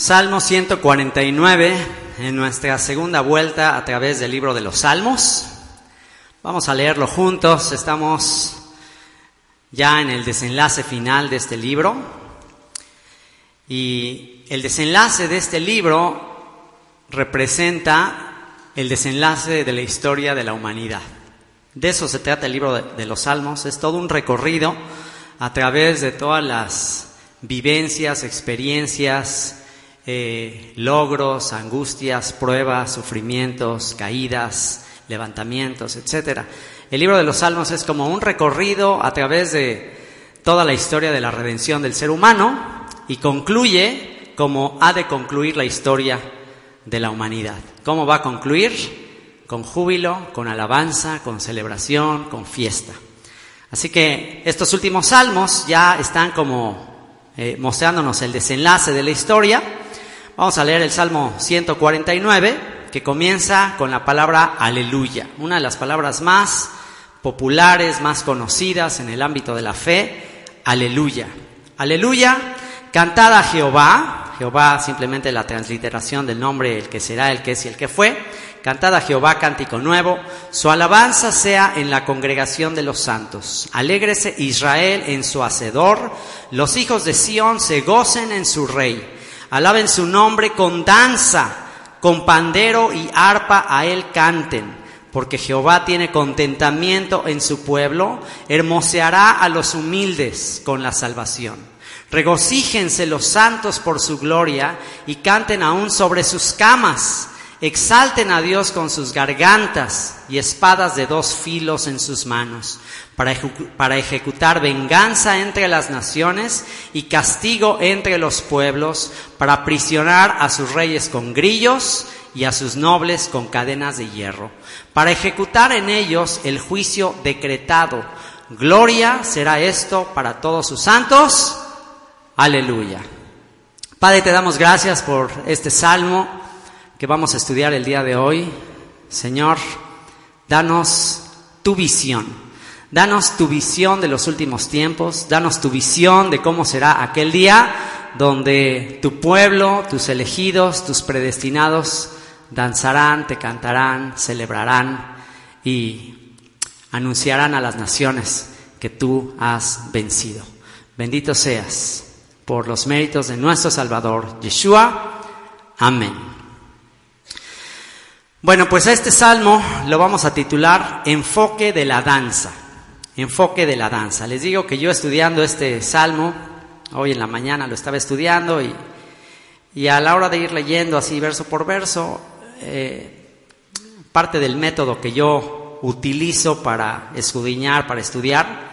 Salmo 149, en nuestra segunda vuelta a través del libro de los Salmos. Vamos a leerlo juntos, estamos ya en el desenlace final de este libro. Y el desenlace de este libro representa el desenlace de la historia de la humanidad. De eso se trata el libro de, los Salmos, es todo un recorrido a través de todas las vivencias, experiencias, eh, logros, angustias, pruebas, sufrimientos, caídas, levantamientos, etc. El libro de los Salmos es como un recorrido a través de toda la historia de la redención del ser humano y concluye como ha de concluir la historia de la humanidad. ¿Cómo va a concluir? Con júbilo, con alabanza, con celebración, con fiesta. Así que estos últimos salmos ya están como eh, mostrándonos el desenlace de la historia Vamos a leer el Salmo 149, que comienza con la palabra aleluya, una de las palabras más populares, más conocidas en el ámbito de la fe, aleluya. Aleluya, cantada a Jehová, Jehová simplemente la transliteración del nombre el que será, el que es y el que fue, cantada a Jehová cántico nuevo, su alabanza sea en la congregación de los santos. Alégrese Israel en su hacedor, los hijos de Sión se gocen en su rey. Alaben su nombre con danza, con pandero y arpa a él canten, porque Jehová tiene contentamiento en su pueblo, hermoseará a los humildes con la salvación. Regocíjense los santos por su gloria y canten aún sobre sus camas. Exalten a Dios con sus gargantas y espadas de dos filos en sus manos para, ejecutar venganza entre las naciones y castigo entre los pueblos, para aprisionar a sus reyes con grillos y a sus nobles con cadenas de hierro, para ejecutar en ellos el juicio decretado. Gloria será esto para todos sus santos. Aleluya. Padre, te damos gracias por este salmo que vamos a estudiar el día de hoy. Señor, danos tu visión Danos tu visión de los últimos tiempos, danos tu visión de cómo será aquel día donde tu pueblo, tus elegidos, tus predestinados danzarán, te cantarán, celebrarán y anunciarán a las naciones que tú has vencido. Bendito seas por los méritos de nuestro Salvador, Yeshua. Amén. Bueno, pues a este salmo lo vamos a titular Enfoque de la danza enfoque de la danza. Les digo que yo estudiando este salmo, hoy en la mañana lo estaba estudiando y, y a la hora de ir leyendo así verso por verso, eh, parte del método que yo utilizo para escudriñar, para estudiar,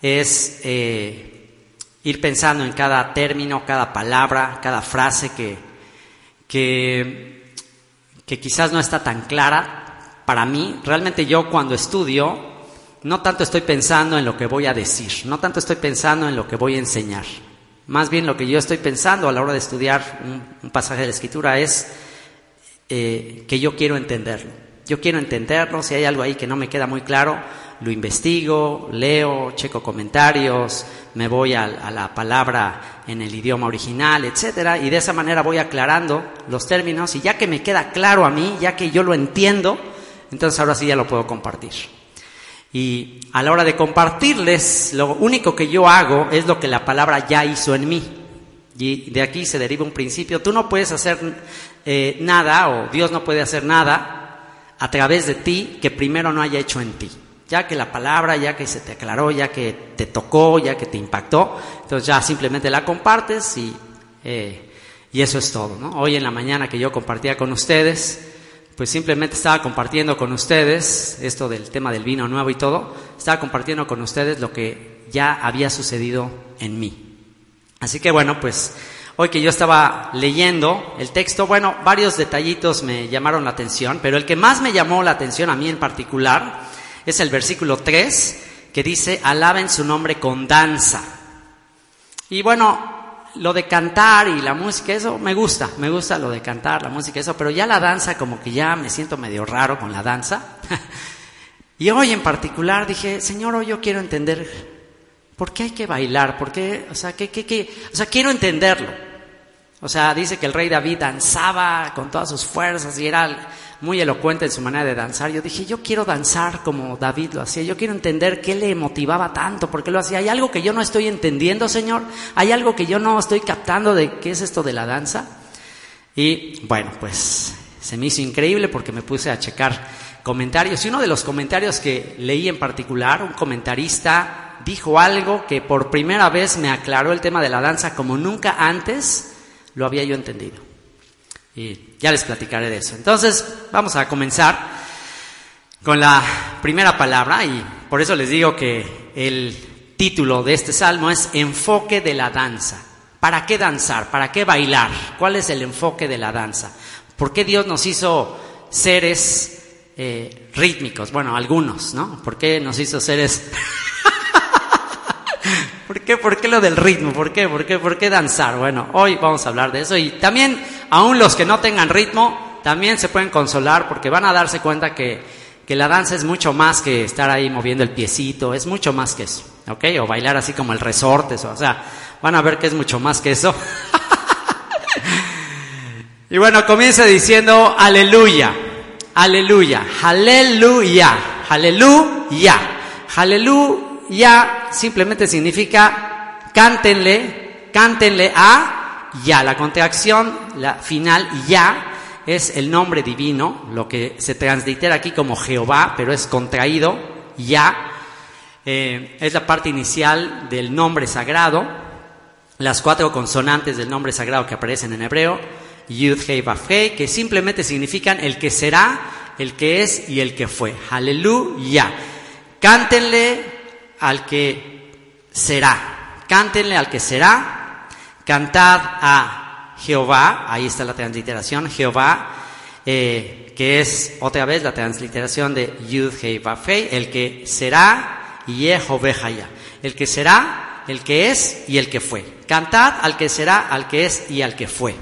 es eh, ir pensando en cada término, cada palabra, cada frase que, que, que quizás no está tan clara para mí. Realmente yo cuando estudio no tanto estoy pensando en lo que voy a decir, no tanto estoy pensando en lo que voy a enseñar. Más bien lo que yo estoy pensando a la hora de estudiar un, pasaje de la escritura es eh, que yo quiero entenderlo. Yo quiero entenderlo, si hay algo ahí que no me queda muy claro, lo investigo, leo, checo comentarios, me voy a, a, la palabra en el idioma original, etcétera, y de esa manera voy aclarando los términos y ya que me queda claro a mí, ya que yo lo entiendo, entonces ahora sí ya lo puedo compartir. Y a la hora de compartirles, lo único que yo hago es lo que la palabra ya hizo en mí. Y de aquí se deriva un principio. Tú no puedes hacer eh, nada, o Dios no puede hacer nada a través de ti que primero no haya hecho en ti. Ya que la palabra, ya que se te aclaró, ya que te tocó, ya que te impactó, entonces ya simplemente la compartes y, eh, y eso es todo. ¿no? Hoy en la mañana que yo compartía con ustedes, pues simplemente estaba compartiendo con ustedes esto del tema del vino nuevo y todo, estaba compartiendo con ustedes lo que ya había sucedido en mí. Así que bueno, pues hoy que yo estaba leyendo el texto, bueno, varios detallitos me llamaron la atención, pero el que más me llamó la atención a mí en particular es el versículo 3, que dice, alaben su nombre con danza. Y bueno, lo de cantar y la música, eso me gusta, me gusta lo de cantar, la música, eso, pero ya la danza, como que ya me siento medio raro con la danza. y hoy en particular dije, Señor, hoy yo quiero entender por qué hay que bailar, por qué, o sea, qué, qué, qué, o sea, quiero entenderlo. O sea, dice que el rey David danzaba con todas sus fuerzas y era muy elocuente en su manera de danzar. Yo dije, yo quiero danzar como David lo hacía. Yo quiero entender qué le motivaba tanto, por qué lo hacía. ¿Hay algo que yo no estoy entendiendo, Señor? ¿Hay algo que yo no estoy captando de qué es esto de la danza? Y bueno, pues se me hizo increíble porque me puse a checar comentarios. Y uno de los comentarios que leí en particular, un comentarista dijo algo que por primera vez me aclaró el tema de la danza como nunca antes lo había yo entendido. Y ya les platicaré de eso. Entonces, vamos a comenzar con la primera palabra y por eso les digo que el título de este salmo es Enfoque de la danza. ¿Para qué danzar? ¿Para qué bailar? ¿Cuál es el enfoque de la danza? ¿Por qué Dios nos hizo seres eh, rítmicos? Bueno, algunos, ¿no? ¿Por qué nos hizo seres ¿Por qué? ¿Por qué lo del ritmo? ¿Por qué? ¿Por qué? ¿Por qué danzar? Bueno, hoy vamos a hablar de eso y también, aún los que no tengan ritmo, también se pueden consolar porque van a darse cuenta que, que la danza es mucho más que estar ahí moviendo el piecito, es mucho más que eso, ¿ok? O bailar así como el resorte, o sea, van a ver que es mucho más que eso. y bueno, comienza diciendo aleluya, aleluya, aleluya, aleluya, aleluya ya simplemente significa cántenle, cántenle a ya. La contracción, la final ya, es el nombre divino, lo que se translitera aquí como Jehová, pero es contraído, ya. Eh, es la parte inicial del nombre sagrado, las cuatro consonantes del nombre sagrado que aparecen en hebreo, Yud, Hei, Hei, que simplemente significan el que será, el que es y el que fue. Aleluya. Cántenle al que será. Cántenle al que será. Cantad a Jehová. Ahí está la transliteración. Jehová, eh, que es otra vez la transliteración de Yud Hei el que será Yehovehaya. El que será, el que es y el que fue. Cantad al que será, al que es y al que fue.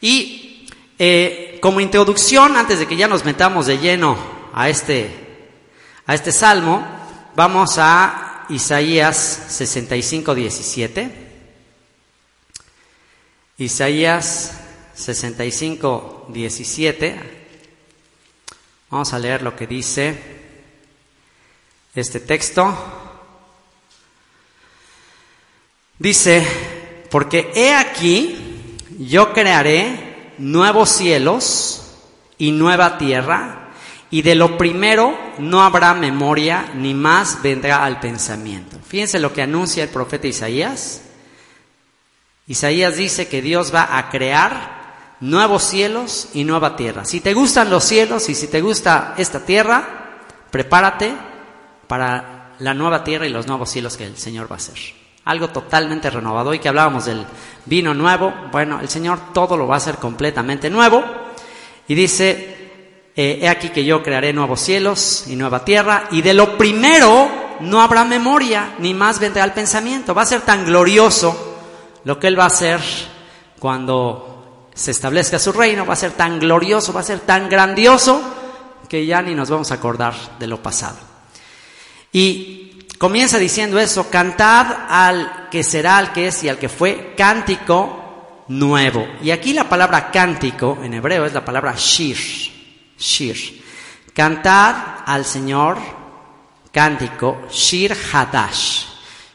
Y eh, como introducción, antes de que ya nos metamos de lleno a este, a este salmo, Vamos a Isaías 65, 17. Isaías 65, 17. Vamos a leer lo que dice este texto. Dice, porque he aquí, yo crearé nuevos cielos y nueva tierra y de lo primero no habrá memoria, ni más vendrá al pensamiento. Fíjense lo que anuncia el profeta Isaías. Isaías dice que Dios va a crear nuevos cielos y nueva tierra. Si te gustan los cielos y si te gusta esta tierra, prepárate para la nueva tierra y los nuevos cielos que el Señor va a hacer. Algo totalmente renovado. Hoy que hablábamos del vino nuevo, bueno, el Señor todo lo va a hacer completamente nuevo. Y dice, eh, he aquí que yo crearé nuevos cielos y nueva tierra, y de lo primero no habrá memoria, ni más vendrá el pensamiento. Va a ser tan glorioso lo que Él va a hacer cuando se establezca su reino, va a ser tan glorioso, va a ser tan grandioso, que ya ni nos vamos a acordar de lo pasado. Y comienza diciendo eso, cantad al que será, al que es y al que fue, cántico nuevo. Y aquí la palabra cántico en hebreo es la palabra shir. Shir. Cantar al Señor cántico Shir Hadash.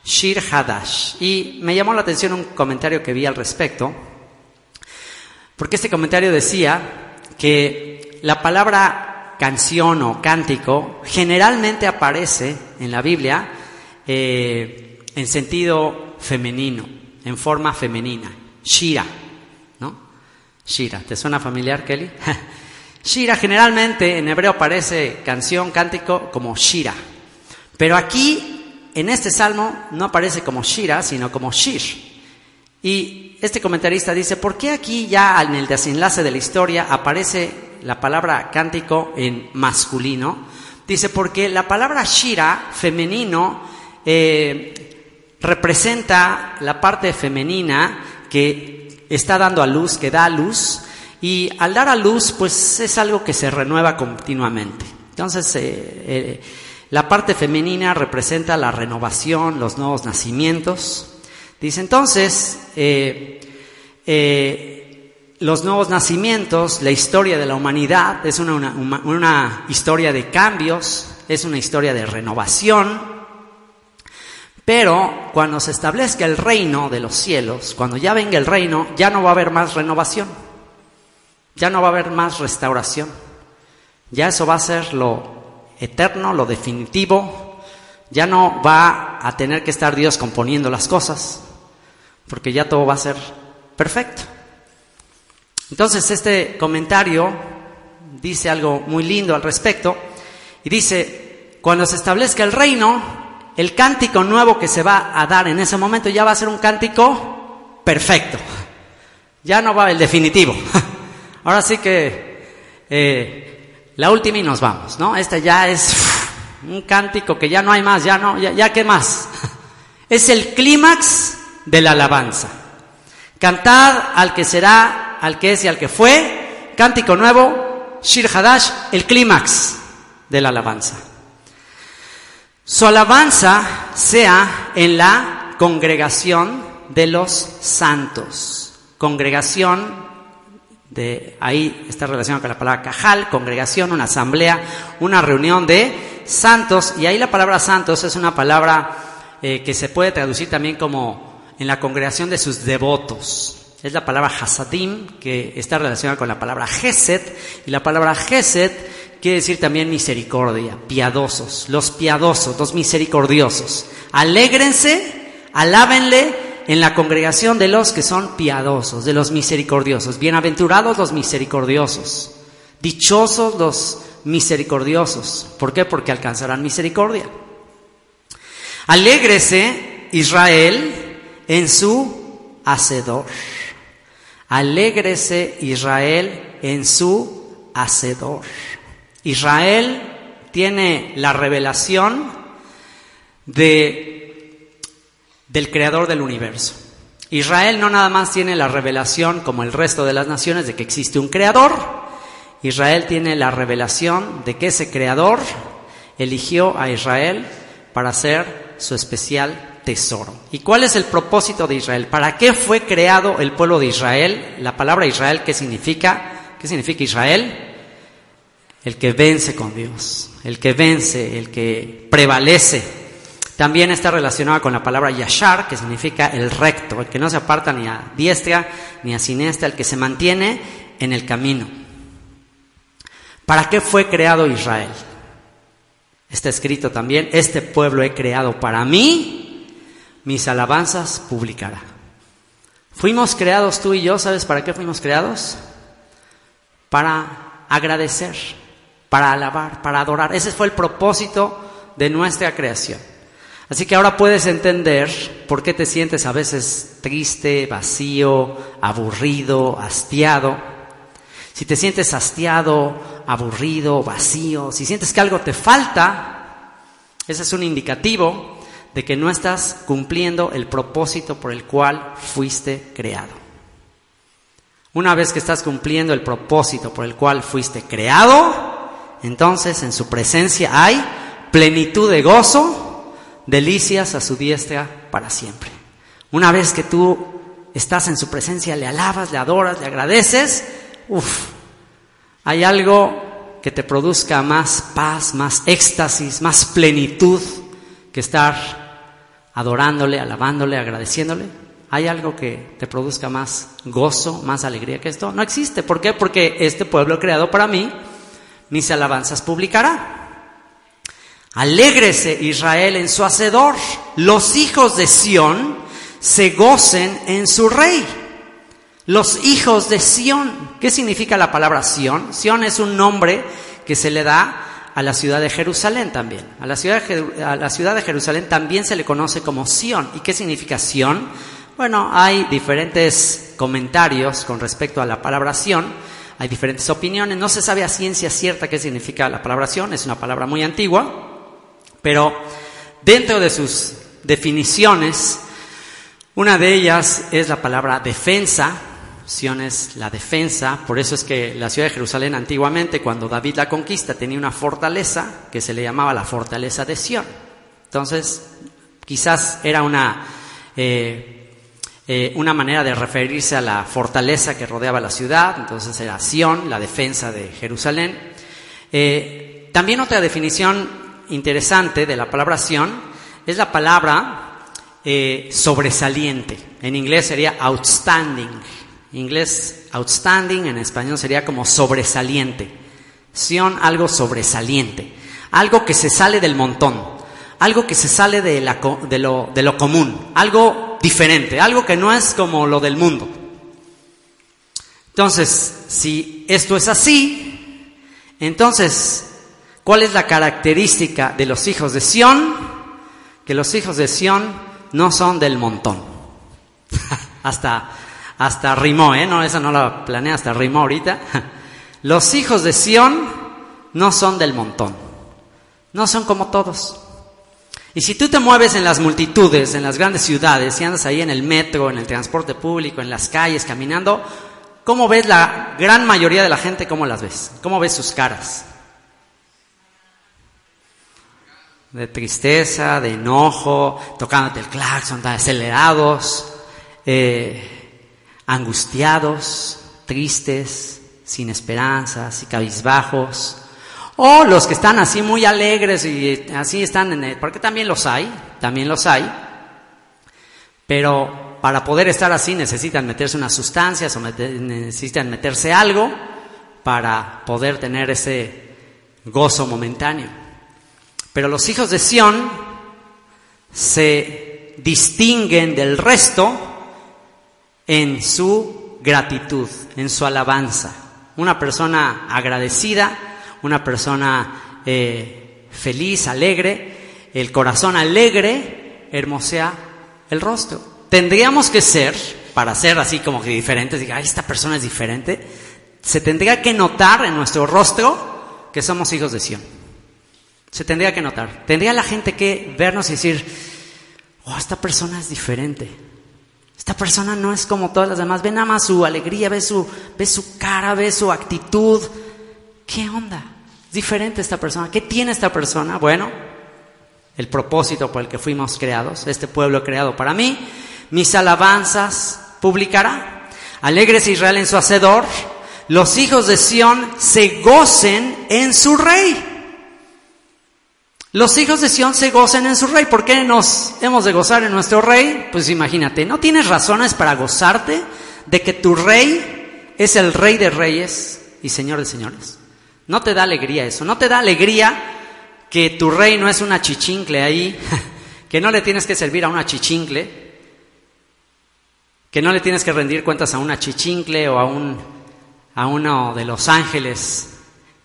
Shir Hadash. Y me llamó la atención un comentario que vi al respecto, porque este comentario decía que la palabra canción o cántico generalmente aparece en la Biblia eh, en sentido femenino, en forma femenina. Shira, ¿no? Shira. ¿Te suena familiar, Kelly? Shira generalmente en hebreo aparece canción, cántico como Shira. Pero aquí, en este salmo, no aparece como Shira, sino como Shir. Y este comentarista dice, ¿por qué aquí ya en el desenlace de la historia aparece la palabra cántico en masculino? Dice, porque la palabra shira, femenino, eh, representa la parte femenina que está dando a luz, que da luz, y al dar a luz, pues es algo que se renueva continuamente. Entonces, eh, eh, la parte femenina representa la renovación, los nuevos nacimientos, Dice entonces, eh, los nuevos nacimientos, la historia de la humanidad es una, una, historia de cambios, es una historia de renovación, pero cuando se establezca el reino de los cielos, cuando ya venga el reino, ya no va a haber más renovación, ya no va a haber más restauración, ya eso va a ser lo eterno, lo definitivo, ya no va a tener que estar Dios componiendo las cosas, porque ya todo va a ser perfecto. Entonces este comentario dice algo muy lindo al respecto y dice, cuando se establezca el reino, el cántico nuevo que se va a dar en ese momento ya va a ser un cántico perfecto, ya no va el definitivo. Ahora sí que eh, la última y nos vamos, ¿no? Este ya es un cántico que ya no hay más, ya no, ya, ya qué más. Es el clímax de la alabanza. Cantad al que será, al que es y al que fue. Cántico nuevo, Shir Hadash, el clímax de la alabanza. Su alabanza sea en la congregación de los santos. Congregación de ahí está relacionado con la palabra cajal, congregación, una asamblea, una reunión de santos. Y ahí la palabra santos es una palabra eh, que se puede traducir también como en la congregación de sus devotos. Es la palabra hasadim, que está relacionada con la palabra geset, y la palabra geset quiere decir también misericordia, piadosos, los piadosos, los misericordiosos. Alégrense, alábenle en la congregación de los que son piadosos, de los misericordiosos. Bienaventurados los misericordiosos, dichosos los misericordiosos. ¿Por qué? Porque alcanzarán misericordia. Alégrese Israel en su hacedor. Alégrese Israel en su hacedor. Israel tiene la revelación de, del creador del universo. Israel no nada más tiene la revelación como el resto de las naciones de que existe un creador, Israel tiene la revelación de que ese creador eligió a Israel para ser su especial tesoro. ¿Y cuál es el propósito de Israel? ¿Para qué fue creado el pueblo de Israel? La palabra Israel, ¿qué significa? ¿Qué significa Israel? El que vence con Dios, el que vence, el que prevalece. También está relacionada con la palabra yashar, que significa el recto, el que no se aparta ni a diestra ni a siniestra, el que se mantiene en el camino. ¿Para qué fue creado Israel? Está escrito también, este pueblo he creado para mí mis alabanzas publicará. Fuimos creados tú y yo, ¿sabes para qué fuimos creados? Para agradecer, para alabar, para adorar. Ese fue el propósito de nuestra creación. Así que ahora puedes entender por qué te sientes a veces triste, vacío, aburrido, hastiado. Si te sientes hastiado, aburrido, vacío, si sientes que algo te falta, ese es un indicativo de que no estás cumpliendo el propósito por el cual fuiste creado. Una vez que estás cumpliendo el propósito por el cual fuiste creado, entonces en su presencia hay plenitud de gozo, delicias a su diestra para siempre. Una vez que tú estás en su presencia, le alabas, le adoras, le agradeces, uff, hay algo que te produzca más paz, más éxtasis, más plenitud que estar adorándole, alabándole, agradeciéndole? ¿Hay algo que te produzca más gozo, más alegría que esto? No existe. ¿Por qué? Porque este pueblo creado para mí, mis alabanzas publicará. Alégrese Israel en su hacedor. Los hijos de Sión se gocen en su rey. Los hijos de Sión. ¿Qué significa la palabra Sión? Sión es un nombre que se le da a la ciudad de Jerusalén también. A la ciudad de, Jerusalén también se le conoce como Sión. ¿Y qué significa Sión? Bueno, hay diferentes comentarios con respecto a la palabra Sión, hay diferentes opiniones, no se sabe a ciencia cierta qué significa la palabra Sión, es una palabra muy antigua, pero dentro de sus definiciones, una de ellas es la palabra defensa, Sión es la defensa, por eso es que la ciudad de Jerusalén antiguamente, cuando David la conquista, tenía una fortaleza que se le llamaba la fortaleza de Sión. Entonces, quizás era una, eh, eh, una manera de referirse a la fortaleza que rodeaba la ciudad, entonces era Sión, la defensa de Jerusalén. Eh, también otra definición interesante de la palabra Sión es la palabra sobresaliente. En inglés sería outstanding. En inglés outstanding, en español sería como sobresaliente. Sion, algo sobresaliente. Algo que se sale del montón. Algo que se sale de, de, lo, de lo común. Algo diferente. Algo que no es como lo del mundo. Entonces, si esto es así, entonces, ¿cuál es la característica de los hijos de Sión? Que los hijos de Sión no son del montón. Hasta hasta rimó, ¿eh? No, esa no la planeé, hasta rimó ahorita. Los hijos de Sión no son del montón, no son como todos. Y si tú te mueves en las multitudes, en las grandes ciudades, si andas ahí en el metro, en el transporte público, en las calles, caminando, ¿cómo ves la gran mayoría de la gente? ¿Cómo las ves? ¿Cómo ves sus caras? De tristeza, de enojo, tocándote el claxon, acelerados. Eh, angustiados, tristes, sin esperanzas y cabizbajos, o los que están así muy alegres y así están en el, porque también los hay, también los hay, pero para poder estar así necesitan meterse unas sustancias o necesitan meterse algo para poder tener ese gozo momentáneo. Pero los hijos de Sión se distinguen del resto en su gratitud, en su alabanza. Una persona agradecida, una persona eh, feliz, alegre, el corazón alegre, hermosea el rostro. Tendríamos que ser, para ser así como que diferentes, diga, esta persona es diferente, se tendría que notar en nuestro rostro que somos hijos de Sión. Se tendría que notar. Tendría la gente que vernos y decir, oh, esta persona es diferente. Esta persona no es como todas las demás. Ve nada más su alegría, ve su, ve su cara, ve su actitud. ¿Qué onda? Es diferente esta persona. ¿Qué tiene esta persona? Bueno, el propósito por el que fuimos creados, este pueblo creado para mí. Mis alabanzas publicará. Alegres Israel en su hacedor. Los hijos de Sión se gocen en su rey. Los hijos de Sión se gozan en su rey. ¿Por qué nos hemos de gozar en nuestro rey? Pues imagínate, ¿no tienes razones para gozarte de que tu rey es el rey de reyes y señor de señores? ¿No te da alegría eso? ¿No te da alegría que tu rey no es una chichincle ahí? que no le tienes que servir a una chichincle? Que no le tienes que rendir cuentas a una chichincle o a, un, a uno de los ángeles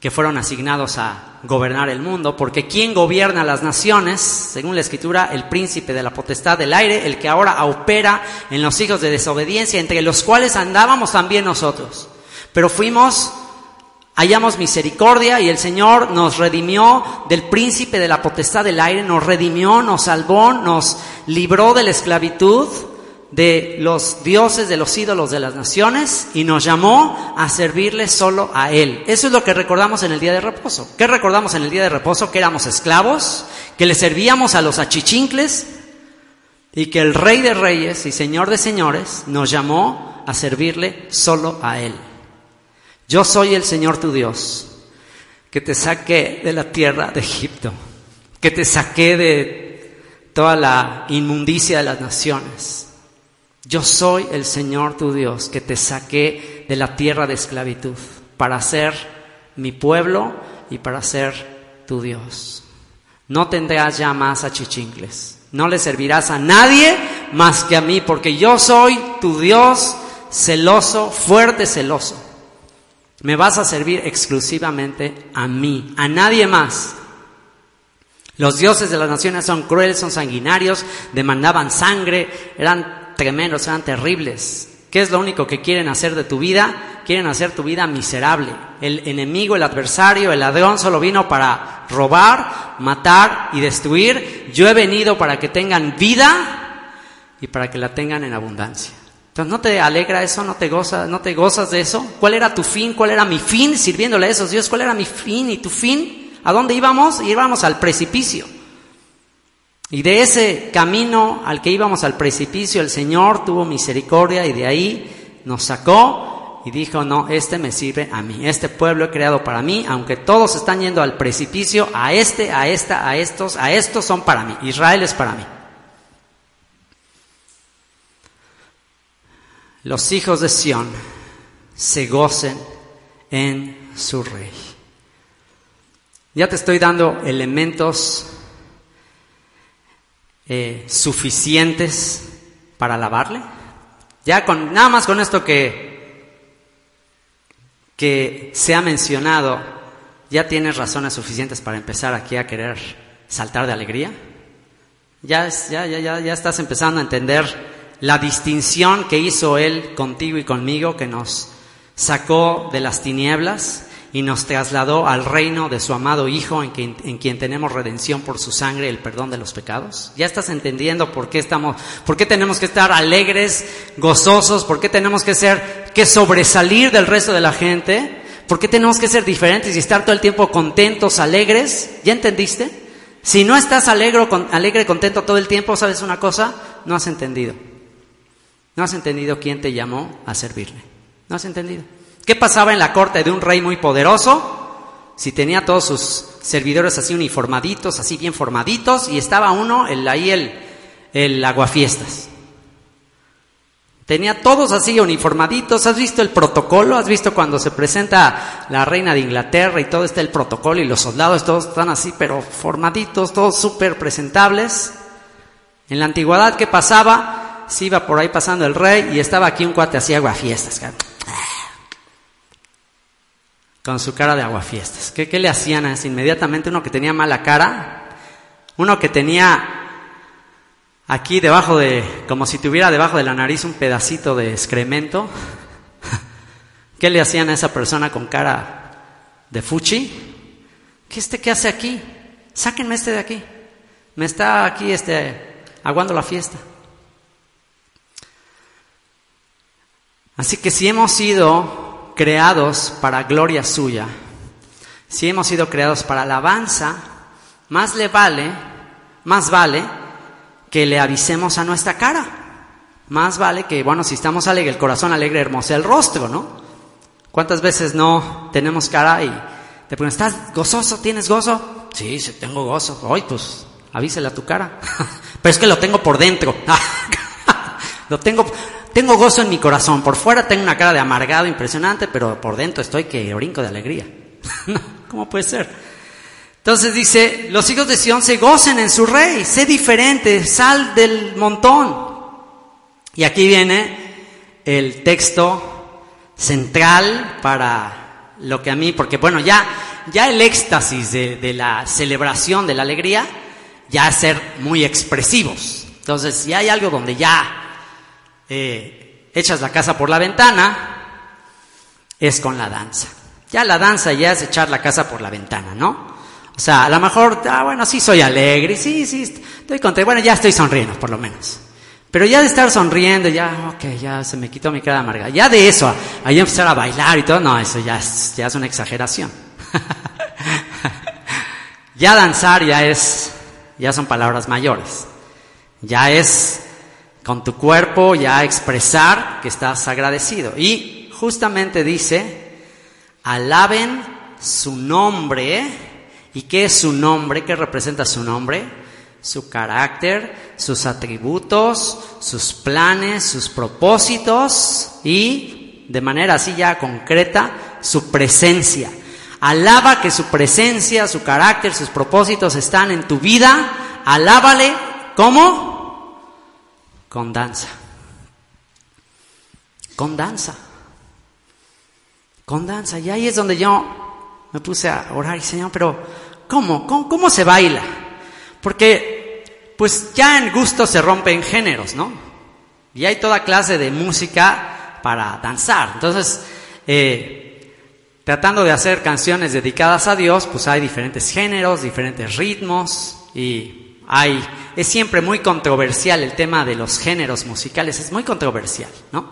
que fueron asignados a gobernar el mundo, porque quien gobierna las naciones, según la escritura, el príncipe de la potestad del aire, el que ahora opera en los hijos de desobediencia, entre los cuales andábamos también nosotros. Pero fuimos, hallamos misericordia y el Señor nos redimió del príncipe de la potestad del aire, nos redimió, nos salvó, nos libró de la esclavitud de los dioses, de los ídolos de las naciones y nos llamó a servirle solo a Él. Eso es lo que recordamos en el día de reposo. ¿Qué recordamos en el día de reposo? Que éramos esclavos, que le servíamos a los achichincles y que el Rey de Reyes y Señor de Señores nos llamó a servirle solo a Él. Yo soy el Señor tu Dios, que te saqué de la tierra de Egipto, que te saqué de toda la inmundicia de las naciones yo soy el Señor tu Dios que te saqué de la tierra de esclavitud para ser mi pueblo y para ser tu Dios. No tendrás ya más achichincles. No le servirás a nadie más que a mí, porque yo soy tu Dios celoso, fuerte celoso. Me vas a servir exclusivamente a mí, a nadie más. Los dioses de las naciones son crueles, son sanguinarios, demandaban sangre, eran tremendos, eran terribles. ¿Qué es lo único que quieren hacer de tu vida? Quieren hacer tu vida miserable. El enemigo, el adversario, el ladrón solo vino para robar, matar y destruir. Yo he venido para que tengan vida y para que la tengan en abundancia. Entonces, ¿no te alegra eso? ¿No te gozas, no te gozas de eso? ¿Cuál era tu fin? ¿Cuál era mi fin sirviéndole a esos Dios? ¿Cuál era mi fin y tu fin? ¿A dónde íbamos? Íbamos al precipicio. Y de ese camino al que íbamos al precipicio, el Señor tuvo misericordia y de ahí nos sacó y dijo, no, este me sirve a mí, este pueblo he creado para mí, aunque todos están yendo al precipicio, a este, a esta, a estos, a estos son para mí, Israel es para mí. Los hijos de Sión se gocen en su rey. Ya te estoy dando elementos eh, suficientes para alabarle? Ya con nada más con esto que, que se ha mencionado, ¿ya tienes razones suficientes para empezar aquí a querer saltar de alegría? Ya, ya, ya, ya, estás empezando a entender la distinción que hizo Él contigo y conmigo, que nos sacó de las tinieblas y nos trasladó al reino de su amado Hijo en quien, en quien, tenemos redención por su sangre, el perdón de los pecados. ¿Ya estás entendiendo por qué estamos, por qué tenemos que estar alegres, gozosos, por qué tenemos que ser, que sobresalir del resto de la gente? ¿Por qué tenemos que ser diferentes y estar todo el tiempo contentos, alegres? ¿Ya entendiste? Si no estás alegre, alegre, contento todo el tiempo, ¿sabes una cosa? No has entendido. No has entendido quién te llamó a servirle. No has entendido. ¿Qué pasaba en la corte de un rey muy poderoso? Si tenía todos sus servidores así uniformaditos, así bien formaditos, y estaba uno, el, ahí el, el aguafiestas. Tenía todos así uniformaditos. ¿Has visto el protocolo? ¿Has visto cuando se presenta la reina de Inglaterra y todo está el protocolo y los soldados todos están así, pero formaditos, todos súper presentables? En la antigüedad, ¿qué pasaba? Se iba por ahí pasando el rey y estaba aquí un cuate así aguafiestas con su cara de aguafiestas. ¿Qué, ¿Qué le hacían a ese? Inmediatamente uno que tenía mala cara, uno que tenía aquí debajo de, como si tuviera debajo de la nariz un pedacito de excremento. ¿Qué le hacían a esa persona con cara de fuchi? ¿Qué este qué hace aquí? Sáquenme este de aquí. Me está aquí este aguando la fiesta. Así que si hemos sido creados para gloria suya, si hemos sido creados para alabanza, más le vale, más vale que le avisemos a nuestra cara. Más vale que, bueno, si estamos alegres, el corazón alegre hermoso el rostro, ¿no? ¿Cuántas veces no tenemos cara y te preguntan, ¿estás gozoso? ¿Tienes gozo? Sí, sí, tengo gozo. Hoy, pues, avísele a tu cara. Pero es que lo tengo por dentro. lo tengo, tengo gozo en mi corazón. Por fuera tengo una cara de amargado impresionante, pero por dentro estoy que brinco de alegría. ¿Cómo puede ser? Entonces dice, los hijos de Sión se gocen en su rey, sé diferente, sal del montón. Y aquí viene el texto central para lo que a mí, porque bueno, ya, ya el éxtasis de, la celebración, de la alegría, ya es ser muy expresivos. Entonces, ya hay algo donde ya eh, echas la casa por la ventana, es con la danza. Ya la danza ya es echar la casa por la ventana, ¿no? O sea, a lo mejor, ah, bueno, sí soy alegre, sí, sí, estoy contento, bueno, ya estoy sonriendo, por lo menos. Pero ya de estar sonriendo, ya, ok, ya se me quitó mi cara amarga. Ya de eso, ahí empezar a bailar y todo, no, eso ya es, ya es una exageración. ya danzar ya es, ya son palabras mayores. Ya es con tu cuerpo ya expresar que estás agradecido. Y justamente dice, alaben su nombre. ¿Y qué es su nombre? ¿Qué representa su nombre? Su carácter, sus atributos, sus planes, sus propósitos y de manera así ya concreta, su presencia. Alaba que su presencia, su carácter, sus propósitos están en tu vida. Alábale, ¿cómo? Con danza. Con danza. Con danza. Y ahí es donde yo me puse a orar y Señor, pero ¿cómo? ¿Cómo, se baila? Porque pues ya en gusto se rompen géneros, ¿no? Y hay toda clase de música para danzar. Entonces, eh, tratando de hacer canciones dedicadas a Dios, pues hay diferentes géneros, diferentes ritmos y hay, es siempre muy controversial el tema de los géneros musicales, es muy controversial, ¿no?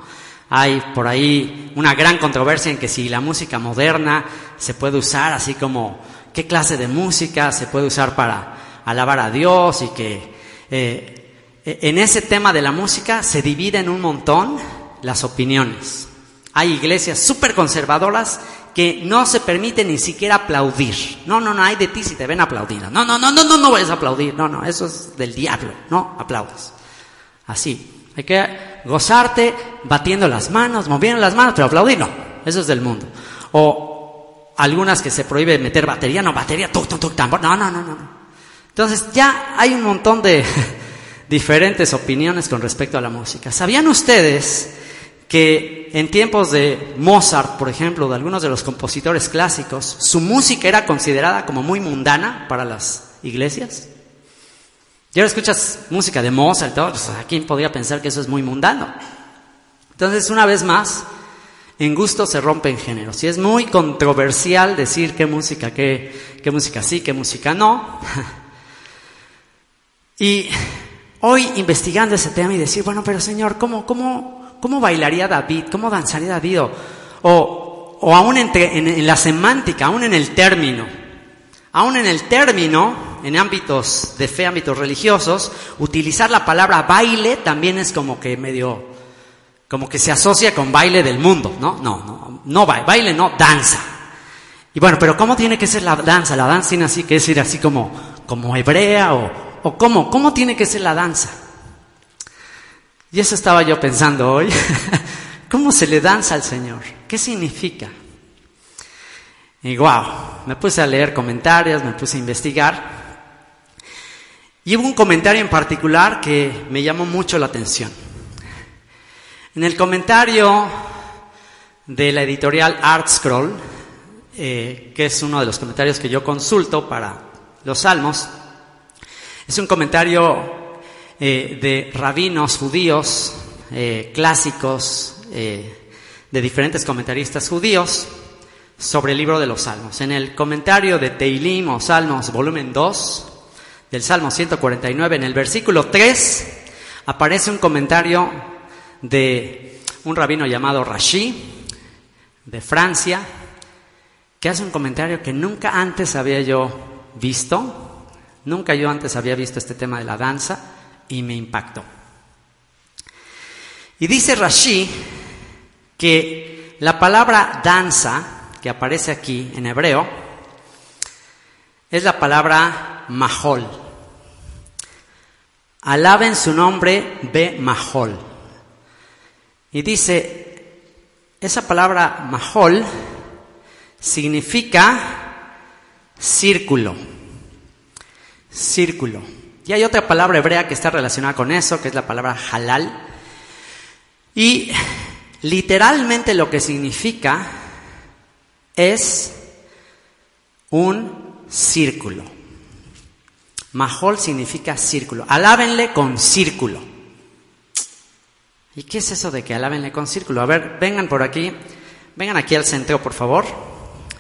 Hay por ahí una gran controversia en que si la música moderna se puede usar así como qué clase de música se puede usar para alabar a Dios y que eh, en ese tema de la música se divide en un montón las opiniones. Hay iglesias súper conservadoras que no se permiten ni siquiera aplaudir. No, no, no, hay de ti si te ven aplaudiendo. No, no, no, no, no, no vayas a aplaudir. No, no, eso es del diablo. No, aplaudas. Así. Hay que gozarte batiendo las manos, moviendo las manos, pero aplaudir no. Eso es del mundo. O algunas que se prohíbe meter batería, no, batería, tuc, tuc, tuc, tambor. No, no, no, no. Entonces ya hay un montón de diferentes opiniones con respecto a la música. ¿Sabían ustedes que en tiempos de Mozart, por ejemplo, de algunos de los compositores clásicos, su música era considerada como muy mundana para las iglesias? Y ahora escuchas música de Mozart pues, ¿a quién podría pensar que eso es muy mundano? Entonces, una vez más, en gusto se rompen géneros. Y es muy controversial decir qué música, qué, qué música sí, qué música no. Y hoy investigando ese tema y decir, bueno, pero Señor, ¿cómo, cómo, cómo bailaría David? ¿Cómo danzaría David? O, o, aún en, la semántica, aún en el término. Aún en el término, en ámbitos de fe, ámbitos religiosos, utilizar la palabra baile también es como que medio, como que se asocia con baile del mundo, ¿no? No, no, no baile, baile no, danza. Y bueno, pero ¿cómo tiene que ser la danza? La danza tiene así que decir así como, como hebrea o, o cómo, cómo tiene que ser la danza. Y eso estaba yo pensando hoy. ¿Cómo se le danza al Señor? ¿Qué significa? Y wow, me puse a leer comentarios, me puse a investigar. Y hubo un comentario en particular que me llamó mucho la atención. En el comentario de la editorial Art Scroll, eh, que es uno de los comentarios que yo consulto para los salmos, es un comentario eh, de rabinos judíos eh, clásicos, de diferentes comentaristas judíos, sobre el libro de los Salmos. En el comentario de Teilim o Salmos, volumen 2, del Salmo 149, en el versículo 3, aparece un comentario de un rabino llamado Rashi, de Francia, que hace un comentario que nunca antes había yo visto, nunca yo antes había visto este tema de la danza y me impactó. Y dice Rashi que la palabra danza que aparece aquí en hebreo es la palabra mahol. Alaben su nombre be mahol. Y dice, esa palabra mahol significa círculo. Círculo. Y hay otra palabra hebrea que está relacionada con eso, que es la palabra halal. Y literalmente lo que significa es un círculo. Mahol significa círculo. Alábenle con círculo. ¿Y qué es eso de que alábenle con círculo? A ver, vengan por aquí, vengan aquí al centro, por favor,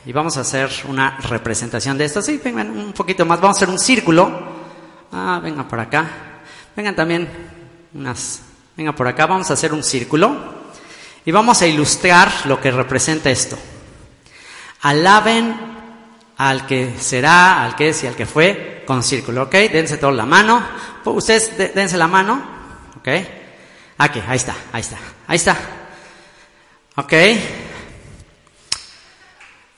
y vamos a hacer una representación de esto. Sí, vengan un poquito más, vamos a hacer un círculo. Ah, vengan por acá. Vengan también unas, vengan por acá, vamos a hacer un círculo y vamos a ilustrar lo que representa esto. Alaben al que será, al que es y al que fue con círculo, ¿ok? Dense toda la mano. Ustedes dense la mano, ¿ok? Aquí, ahí está, ahí está, ahí está. ¿Ok?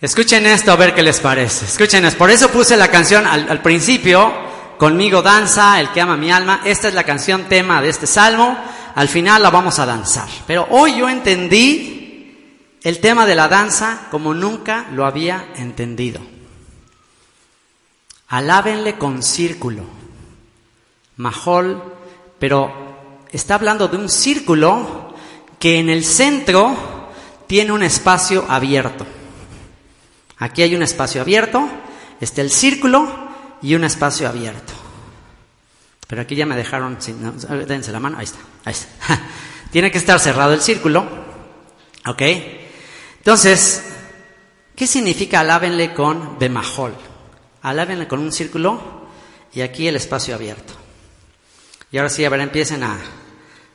Escuchen esto a ver qué les parece. Escuchen esto. Por eso puse la canción al principio, conmigo danza, el que ama mi alma. Esta es la canción tema de este salmo. Al final la vamos a danzar. Pero hoy yo entendí el tema de la danza como nunca lo había entendido. Alábenle con círculo. Majol, pero está hablando de un círculo que en el centro tiene un espacio abierto. Aquí hay un espacio abierto, está el círculo y un espacio abierto. Pero aquí ya me dejaron, dense la mano, ahí está, ahí está. Tiene que estar cerrado el círculo. ¿Ok? Entonces, ¿qué significa alábenle con bemajol? Alábenle con un círculo y aquí el espacio abierto. Y ahora sí, a ver, empiecen a,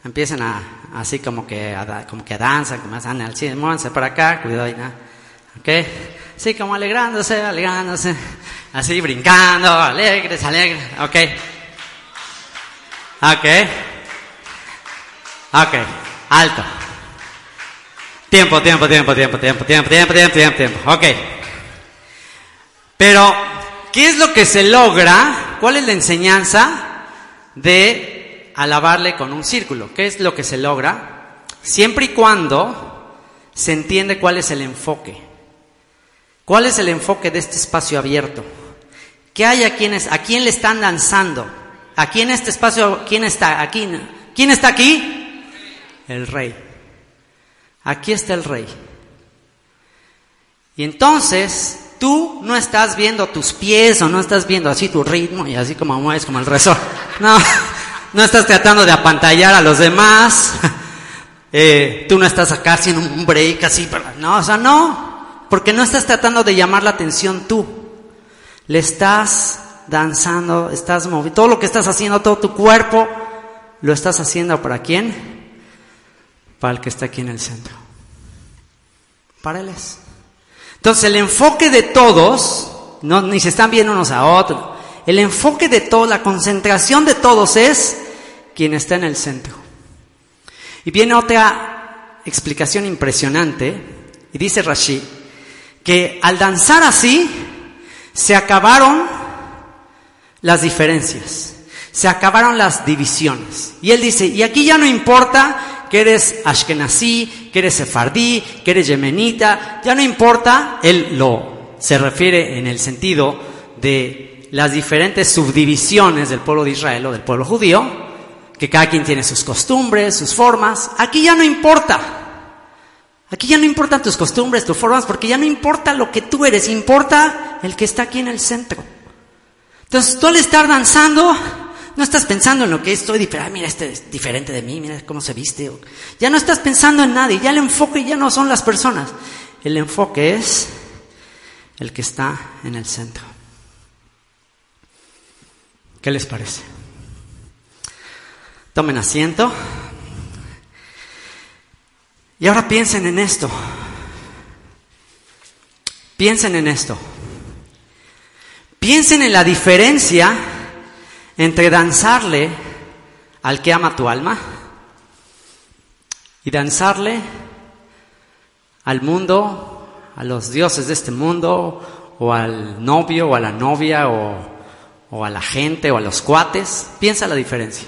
empiecen a, así como que, a, como que danzan, como están al cine, muévanse para acá, cuidado ahí, ¿no? ¿Ok? Sí, como alegrándose, alegrándose, así brincando, alegres, alegres, ¿ok? ¿Ok? Ok, alto. Tiempo, tiempo, tiempo, tiempo, tiempo, tiempo, tiempo, tiempo, tiempo. Ok. Pero, ¿qué es lo que se logra? ¿Cuál es la enseñanza de alabarle con un círculo? ¿Qué es lo que se logra? Siempre y cuando se entiende cuál es el enfoque. ¿Cuál es el enfoque de este espacio abierto? ¿Qué hay a quienes, a quién le están lanzando? Aquí en este espacio, ¿quién está? Aquí, ¿quién está aquí? el rey. Aquí está el rey. Y entonces tú no estás viendo tus pies o no estás viendo así tu ritmo y así como mueves como el rezor. No, no estás tratando de apantallar a los demás. Eh, tú no estás acá haciendo un break así, no, o sea, no, porque no estás tratando de llamar la atención tú. Le estás danzando, estás moviendo, todo lo que estás haciendo, todo tu cuerpo, lo estás haciendo para quién? para el que está aquí en el centro. Para Él es. Entonces el enfoque de todos, ni se están viendo unos a otros, el enfoque de todos, la concentración de todos es quien está en el centro. Y viene otra explicación impresionante, y dice Rashid, que al danzar así, se acabaron las diferencias, se acabaron las divisiones. Y él dice, y aquí ya no importa que eres ashkenazí, que eres sefardí, que eres yemenita, ya no importa, él lo se refiere en el sentido de las diferentes subdivisiones del pueblo de Israel o del pueblo judío, que cada quien tiene sus costumbres, sus formas, aquí ya no importa. Aquí ya no importan tus costumbres, tus formas, porque ya no importa lo que tú eres, importa el que está aquí en el centro. Entonces tú al estar danzando, no estás pensando en lo que estoy diferente, mira, este es diferente de mí, mira cómo se viste. Ya no estás pensando en nadie, ya el enfoque ya no son las personas. El enfoque es el que está en el centro. ¿Qué les parece? Tomen asiento. Y ahora piensen en esto. Piensen en esto. Piensen en la diferencia entre danzarle al que ama tu alma y danzarle al mundo, a los dioses de este mundo, o al novio, o a la novia, o, a la gente, o a los cuates. Piensa la diferencia.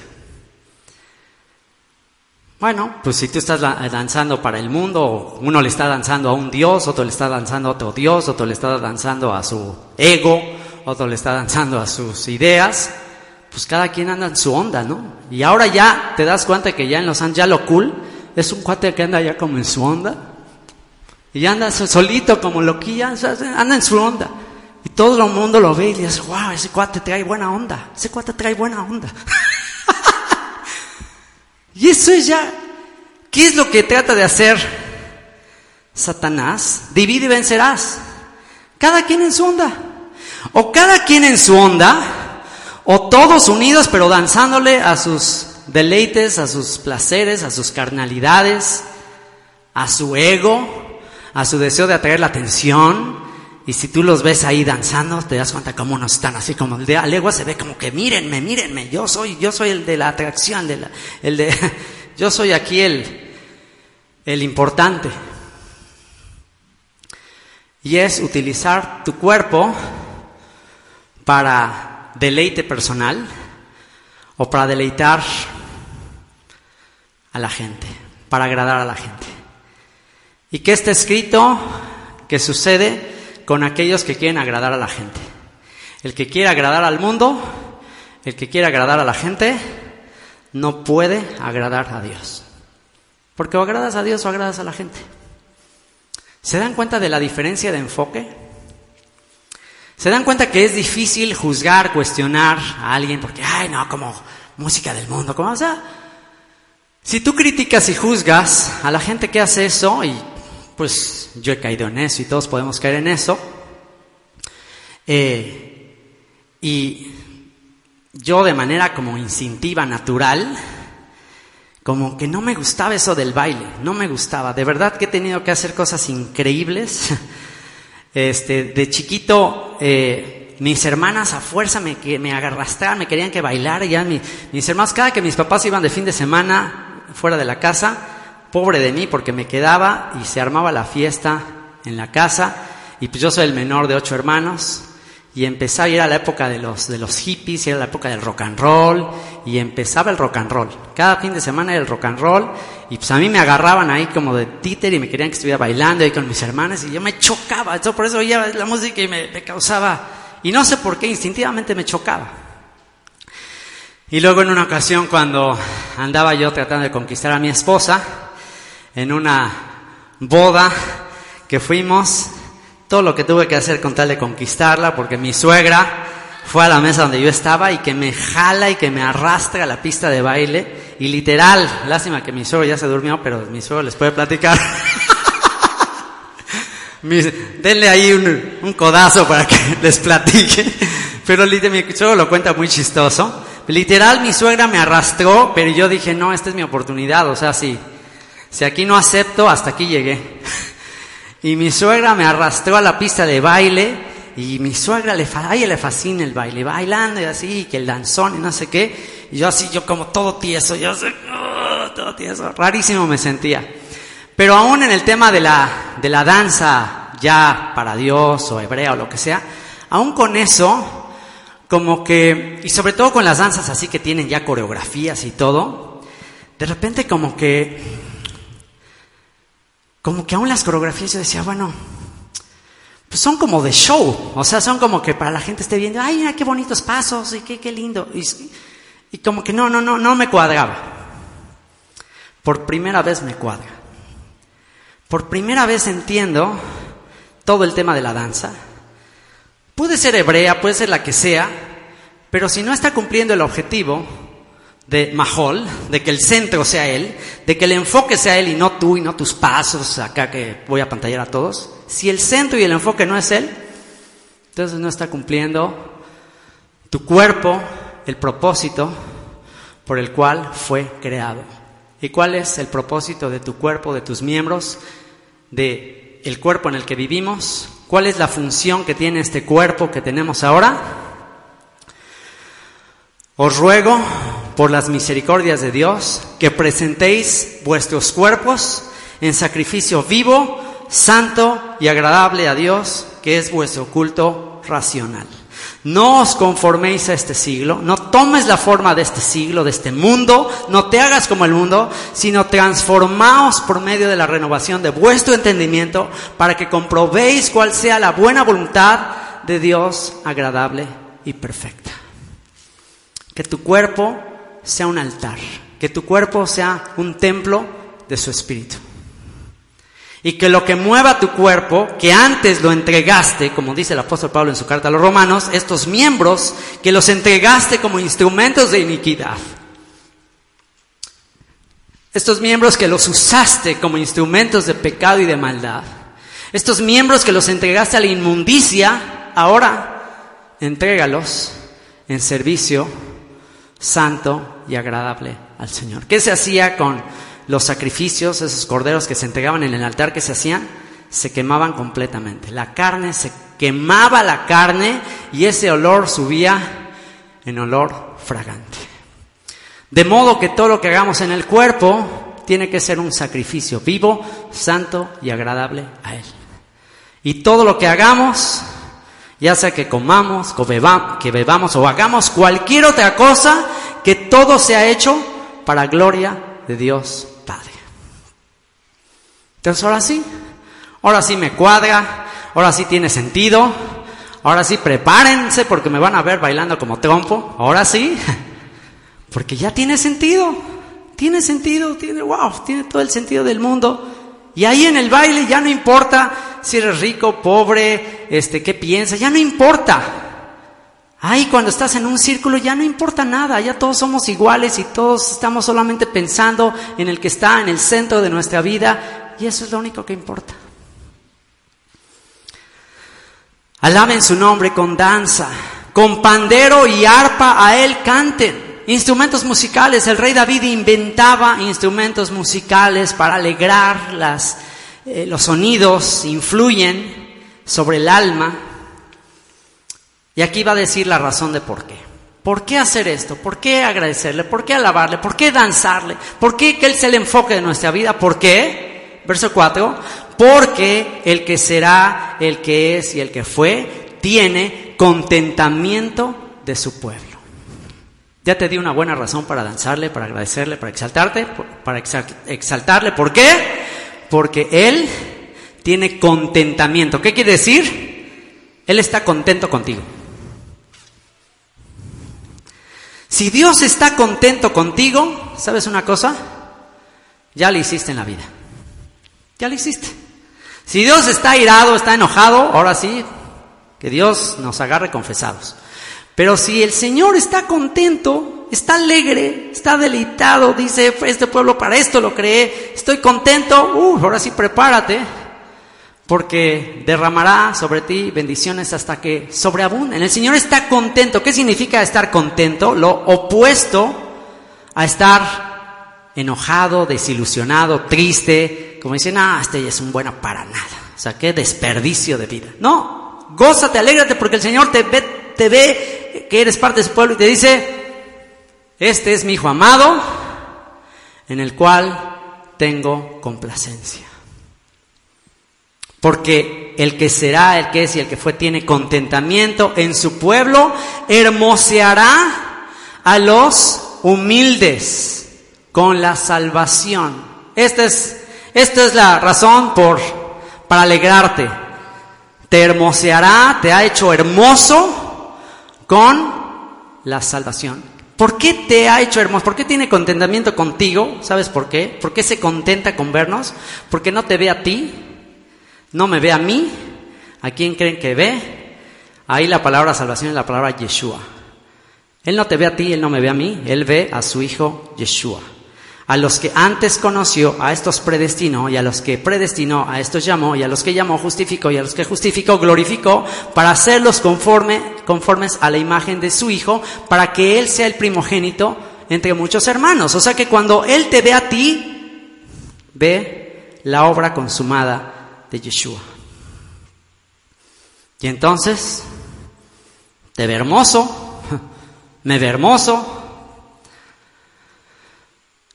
Bueno, pues si tú estás danzando para el mundo, uno le está danzando a un dios, otro le está danzando a otro dios, otro le está danzando a su ego, otro le está danzando a sus ideas, pues cada quien anda en su onda, ¿no? Y ahora ya te das cuenta que ya en Los Ángeles ya lo cool es un cuate que anda ya como en su onda. Y anda solito como loquilla, anda en su onda. Y todo el mundo lo ve y dice, wow, ese cuate trae buena onda, ese cuate trae buena onda. y eso es ya, ¿qué es lo que trata de hacer Satanás? Divide y vencerás. Cada quien en su onda. O cada quien en su onda o todos unidos pero danzándole a sus deleites, a sus placeres, a sus carnalidades, a su ego, a su deseo de atraer la atención. Y si tú los ves ahí danzando, te das cuenta cómo no están así como el de Alegua se ve como que mírenme, mírenme, yo soy, yo soy el de la atracción, de la, el de, yo soy aquí el, el importante. Y es utilizar tu cuerpo para deleite personal o para deleitar a la gente, para agradar a la gente. ¿Y qué está escrito que sucede con aquellos que quieren agradar a la gente? El que quiere agradar al mundo, el que quiere agradar a la gente, no puede agradar a Dios. Porque o agradas a Dios o agradas a la gente. ¿Se dan cuenta de la diferencia de enfoque? ¿Se dan cuenta que es difícil juzgar, cuestionar a alguien porque, ay, no, como música del mundo, como, o sea, Si tú criticas y juzgas a la gente que hace eso, y pues yo he caído en eso y todos podemos caer en eso, eh, y yo de manera como instintiva, natural, como que no me gustaba eso del baile, no me gustaba. De verdad que he tenido que hacer cosas increíbles. Este, de chiquito, eh, mis hermanas a fuerza me, me me querían que bailara. Ya mis hermanos, cada que mis papás iban de fin de semana fuera de la casa, pobre de mí, porque me quedaba y se armaba la fiesta en la casa. Y pues yo soy el menor de ocho hermanos y empezaba, y era la época de los, de los hippies, era la época del rock and roll, y empezaba el rock and roll. Cada fin de semana era el rock and roll, y pues a mí me agarraban ahí como de títer y me querían que estuviera bailando ahí con mis hermanas, y yo me chocaba, yo por eso oía la música y me, me causaba, y no sé por qué, instintivamente me chocaba. Y luego en una ocasión cuando andaba yo tratando de conquistar a mi esposa, en una boda que fuimos, todo lo que tuve que hacer con tal de conquistarla, porque mi suegra fue a la mesa donde yo estaba y que me jala y que me arrastra a la pista de baile. Y literal, lástima que mi suegro ya se durmió, pero mi suegro les puede platicar. denle ahí un, codazo para que les platique. Pero mi suegro lo cuenta muy chistoso. Literal, mi suegra me arrastró, pero yo dije, no, esta es mi oportunidad. O sea, si, si aquí no acepto, hasta aquí llegué. Y mi suegra me arrastró a la pista de baile y mi suegra le, a ella le fascina el baile, bailando y así, que el danzón y no sé qué. Y yo así, yo como todo tieso, yo así, oh, todo tieso, rarísimo me sentía. Pero aún en el tema de la, de la danza ya para Dios o hebrea o lo que sea, aún con eso, como que, y sobre todo con las danzas así que tienen ya coreografías y todo, de repente como que como que aún las coreografías yo decía, bueno, pues son como de show, o sea, son como que para la gente esté viendo, ay, qué bonitos pasos y qué, qué lindo. Y, y como que no, no, no, no me cuadraba. Por primera vez me cuadra. Por primera vez entiendo todo el tema de la danza. Puede ser hebrea, puede ser la que sea, pero si no está cumpliendo el objetivo, de Mahol, de que el centro sea él, de que el enfoque sea él y no tú y no tus pasos acá que voy a pantallar a todos. Si el centro y el enfoque no es él, entonces no está cumpliendo tu cuerpo el propósito por el cual fue creado. ¿Y cuál es el propósito de tu cuerpo, de tus miembros, de el cuerpo en el que vivimos? ¿Cuál es la función que tiene este cuerpo que tenemos ahora? Os ruego por las misericordias de Dios, que presentéis vuestros cuerpos en sacrificio vivo, santo y agradable a Dios, que es vuestro culto racional. No os conforméis a este siglo, no tomes la forma de este siglo, de este mundo, no te hagas como el mundo, sino transformaos por medio de la renovación de vuestro entendimiento para que comprobéis cuál sea la buena voluntad de Dios agradable y perfecta. Que tu cuerpo sea un altar, que tu cuerpo sea un templo de su espíritu. Y que lo que mueva tu cuerpo, que antes lo entregaste, como dice el apóstol Pablo en su carta a los romanos, estos miembros, que los entregaste como instrumentos de iniquidad. Estos miembros que los usaste como instrumentos de pecado y de maldad. Estos miembros que los entregaste a la inmundicia, ahora entrégalos en servicio santo y agradable al Señor. ¿Qué se hacía con los sacrificios, esos corderos que se entregaban en el altar que se hacían? Se quemaban completamente. La carne se quemaba la carne y ese olor subía en olor fragante. De modo que todo lo que hagamos en el cuerpo tiene que ser un sacrificio vivo, santo y agradable a Él. Y todo lo que hagamos ya sea que comamos, que bebamos o hagamos cualquier otra cosa, que todo sea hecho para gloria de Dios Padre. Entonces ahora sí, ahora sí me cuadra, ahora sí tiene sentido, ahora sí prepárense porque me van a ver bailando como trompo, ahora sí, porque ya tiene sentido, tiene sentido, tiene, wow, tiene todo el sentido del mundo. Y ahí en el baile ya no importa si eres rico, pobre, este, qué piensas, ya no importa. Ahí cuando estás en un círculo ya no importa nada, ya todos somos iguales y todos estamos solamente pensando en el que está en el centro de nuestra vida y eso es lo único que importa. Alaben su nombre con danza, con pandero y arpa a él canten. Instrumentos musicales, el rey David inventaba instrumentos musicales para alegrar las, eh, los sonidos, influyen sobre el alma. Y aquí va a decir la razón de por qué. ¿Por qué hacer esto? ¿Por qué agradecerle? ¿Por qué alabarle? ¿Por qué danzarle? ¿Por qué que Él sea el enfoque de nuestra vida? ¿Por qué? Verso 4. Porque el que será, el que es y el que fue, tiene contentamiento de su pueblo. Ya te di una buena razón para danzarle, para agradecerle, para exaltarte, para exaltarle. ¿Por qué? Porque Él tiene contentamiento. ¿Qué quiere decir? Él está contento contigo. Si Dios está contento contigo, ¿sabes una cosa? Ya lo hiciste en la vida. Ya lo hiciste. Si Dios está irado, está enojado, ahora sí, que Dios nos agarre confesados. Pero si el Señor está contento, está alegre, está deleitado, dice, este pueblo para esto lo creé, estoy contento, uh, ahora sí prepárate, porque derramará sobre ti bendiciones hasta que sobreabunden. El Señor está contento. ¿Qué significa estar contento? Lo opuesto a estar enojado, desilusionado, triste, como dicen, ah, este es un bueno para nada. O sea, qué desperdicio de vida. No, gózate, alégrate porque el Señor te ve, te ve que eres parte de su pueblo y te dice, este es mi hijo amado en el cual tengo complacencia. Porque el que será, el que es y el que fue tiene contentamiento en su pueblo, hermoseará a los humildes con la salvación. Esta es, esta es la razón por, para alegrarte. Te hermoseará, te ha hecho hermoso con la salvación. ¿Por qué te ha hecho hermoso? ¿Por qué tiene contentamiento contigo? ¿Sabes por qué? ¿Por qué se contenta con vernos? Porque no te ve a ti, no me ve a mí. ¿A quién creen que ve? Ahí la palabra salvación es la palabra Yeshua. Él no te ve a ti, Él no me ve a mí, Él ve a su Hijo Yeshua. A los que antes conoció, a estos predestinó, y a los que predestinó, a estos llamó, y a los que llamó, justificó, y a los que justificó, glorificó, para hacerlos conforme, conformes a la imagen de su Hijo, para que Él sea el primogénito entre muchos hermanos. O sea que cuando Él te ve a ti, ve la obra consumada de Yeshua. Y entonces, te ve hermoso, me ve hermoso.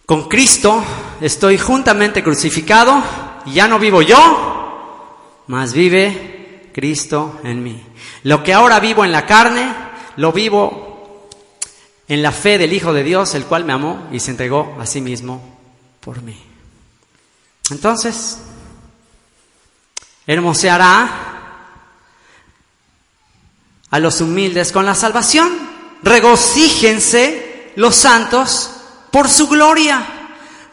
Con Cristo estoy juntamente crucificado y ya no vivo yo, mas vive Cristo en mí. Lo que ahora vivo en la carne, lo vivo en la fe del Hijo de Dios, el cual me amó y se entregó a sí mismo por mí. Entonces, hermoseará a los humildes con la salvación. Regocíjense los santos por su gloria.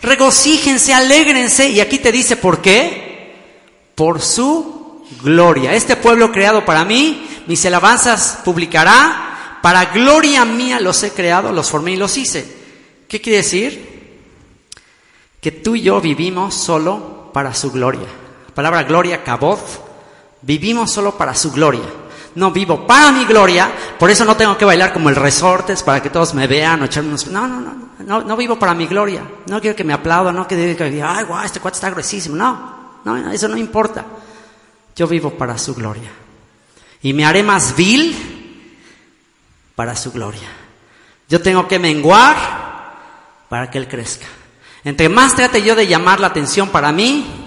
Regocíjense, alégrense. Y aquí te dice por qué. Por su gloria. Este pueblo creado para mí, mis alabanzas publicará. Para gloria mía los he creado, los formé y los hice. ¿Qué quiere decir? Que tú y yo vivimos solo para su gloria palabra gloria, kabod, vivimos solo para su gloria. No vivo para mi gloria, por eso no tengo que bailar como el resortes para que todos me vean o echarme unos... No, no, no, no, no vivo para mi gloria. No quiero que me aplaudan, no quiero que digan, ay, guau, este cuate está gruesísimo. No, no, eso no importa. Yo vivo para su gloria. Y me haré más vil para su gloria. Yo tengo que menguar para que Él crezca. Entre más trate yo de llamar la atención para mí,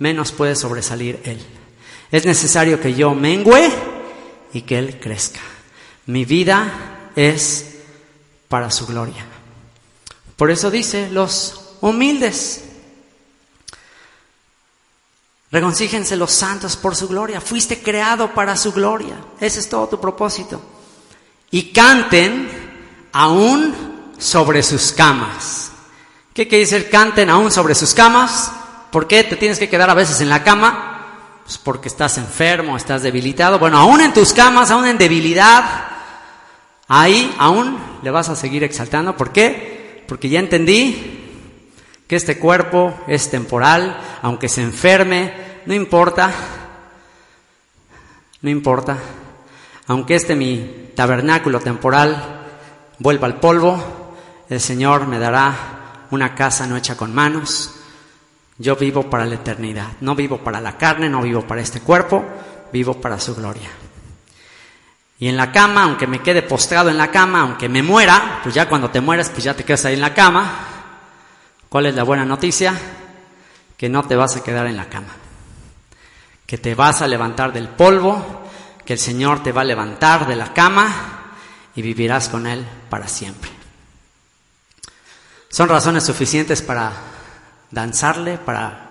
menos puede sobresalir Él. Es necesario que yo mengüe y que Él crezca. Mi vida es para su gloria. Por eso dice, los humildes, regoncíjense los santos por su gloria. Fuiste creado para su gloria. Ese es todo tu propósito. Y canten aún sobre sus camas. ¿Qué quiere decir canten aún sobre sus camas? ¿Por qué te tienes que quedar a veces en la cama? Pues porque estás enfermo, estás debilitado. Bueno, aún en tus camas, aún en debilidad, ahí aún le vas a seguir exaltando. ¿Por qué? Porque ya entendí que este cuerpo es temporal, aunque se enferme, no importa, no importa, aunque este mi tabernáculo temporal vuelva al polvo, el Señor me dará una casa no hecha con manos. Yo vivo para la eternidad, no vivo para la carne, no vivo para este cuerpo, vivo para su gloria. Y en la cama, aunque me quede postrado en la cama, aunque me muera, pues ya cuando te mueres, pues ya te quedas ahí en la cama. ¿Cuál es la buena noticia? Que no te vas a quedar en la cama. Que te vas a levantar del polvo, que el Señor te va a levantar de la cama y vivirás con Él para siempre. Son razones suficientes para danzarle, para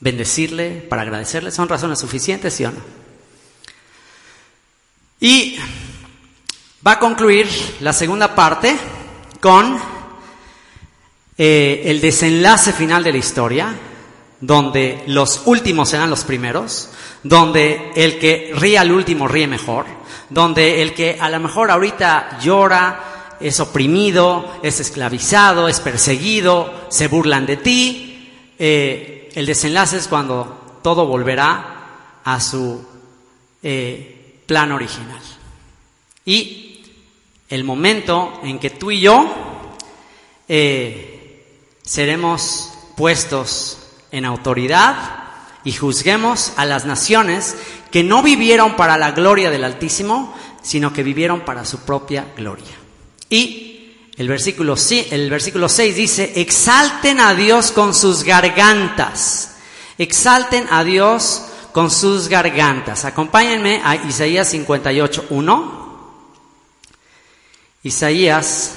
bendecirle, para agradecerle. Son razones suficientes, ¿sí o no? Y va a concluir la segunda parte con eh, el desenlace final de la historia, donde los últimos serán los primeros, donde el que ríe al último ríe mejor, donde el que a lo mejor ahorita llora, es oprimido, es esclavizado, es perseguido, se burlan de ti, eh, el desenlace es cuando todo volverá a su eh, plan original. Y el momento en que tú y yo eh, seremos puestos en autoridad y juzguemos a las naciones que no vivieron para la gloria del Altísimo, sino que vivieron para su propia gloria. Y el versículo, el versículo 6 dice, exalten a Dios con sus gargantas, exalten a Dios con sus gargantas. Acompáñenme a Isaías 58, 1. Isaías.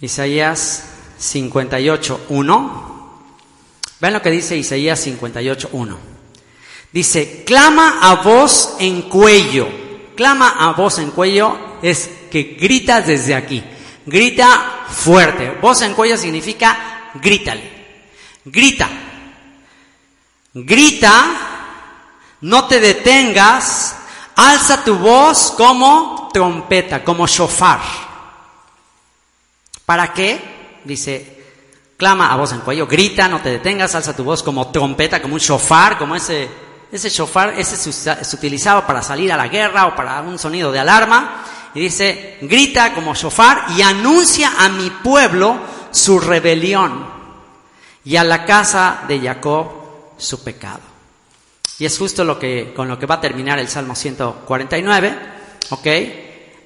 Isaías 58, 1. Vean lo que dice Isaías 58, 1. Dice, clama a voz en cuello. Clama a voz en cuello es que gritas desde aquí. Grita fuerte. Voz en cuello significa grítale. Grita. Grita, no te detengas, alza tu voz como trompeta, como shofar. ¿Para qué? Dice, clama a voz en cuello, grita, no te detengas, alza tu voz como trompeta, como un shofar, como ese, ese shofar, ese se, utilizaba para salir a la guerra o para un sonido de alarma. Y dice, grita como shofar y anuncia a mi pueblo su rebelión y a la casa de Jacob su pecado. Y es justo lo que, con lo que va a terminar el Salmo 149, ¿ok?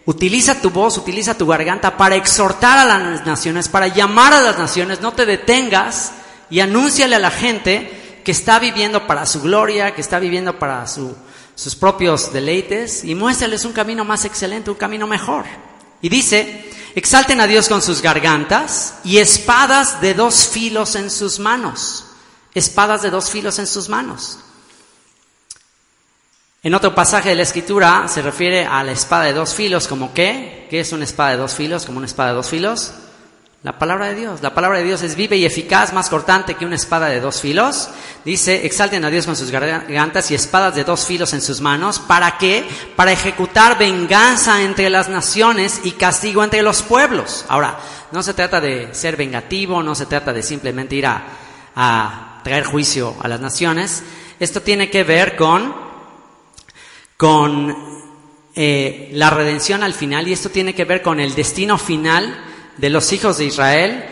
Utiliza tu voz, utiliza tu garganta para exhortar a las naciones, para llamar a las naciones, no te detengas y anúnciale a la gente que está viviendo para su gloria, que está viviendo para sus propios deleites y muéstrales un camino más excelente, un camino mejor. Y dice, Exalten a Dios con sus gargantas y espadas de dos filos en sus manos. Espadas de dos filos en sus manos. En otro pasaje de la escritura se refiere a la espada de dos filos como qué? ¿Qué es una espada de dos filos? Como una espada de dos filos. La palabra de Dios. La palabra de Dios es viva y eficaz, más cortante que una espada de dos filos. Dice, exalten a Dios con sus gargantas y espadas de dos filos en sus manos. ¿Para qué? Para ejecutar venganza entre las naciones y castigo entre los pueblos. Ahora, no se trata de ser vengativo, no se trata de simplemente ir a, a traer juicio a las naciones. Esto tiene que ver con, con eh, la redención al final y esto tiene que ver con el destino final de los hijos de Israel,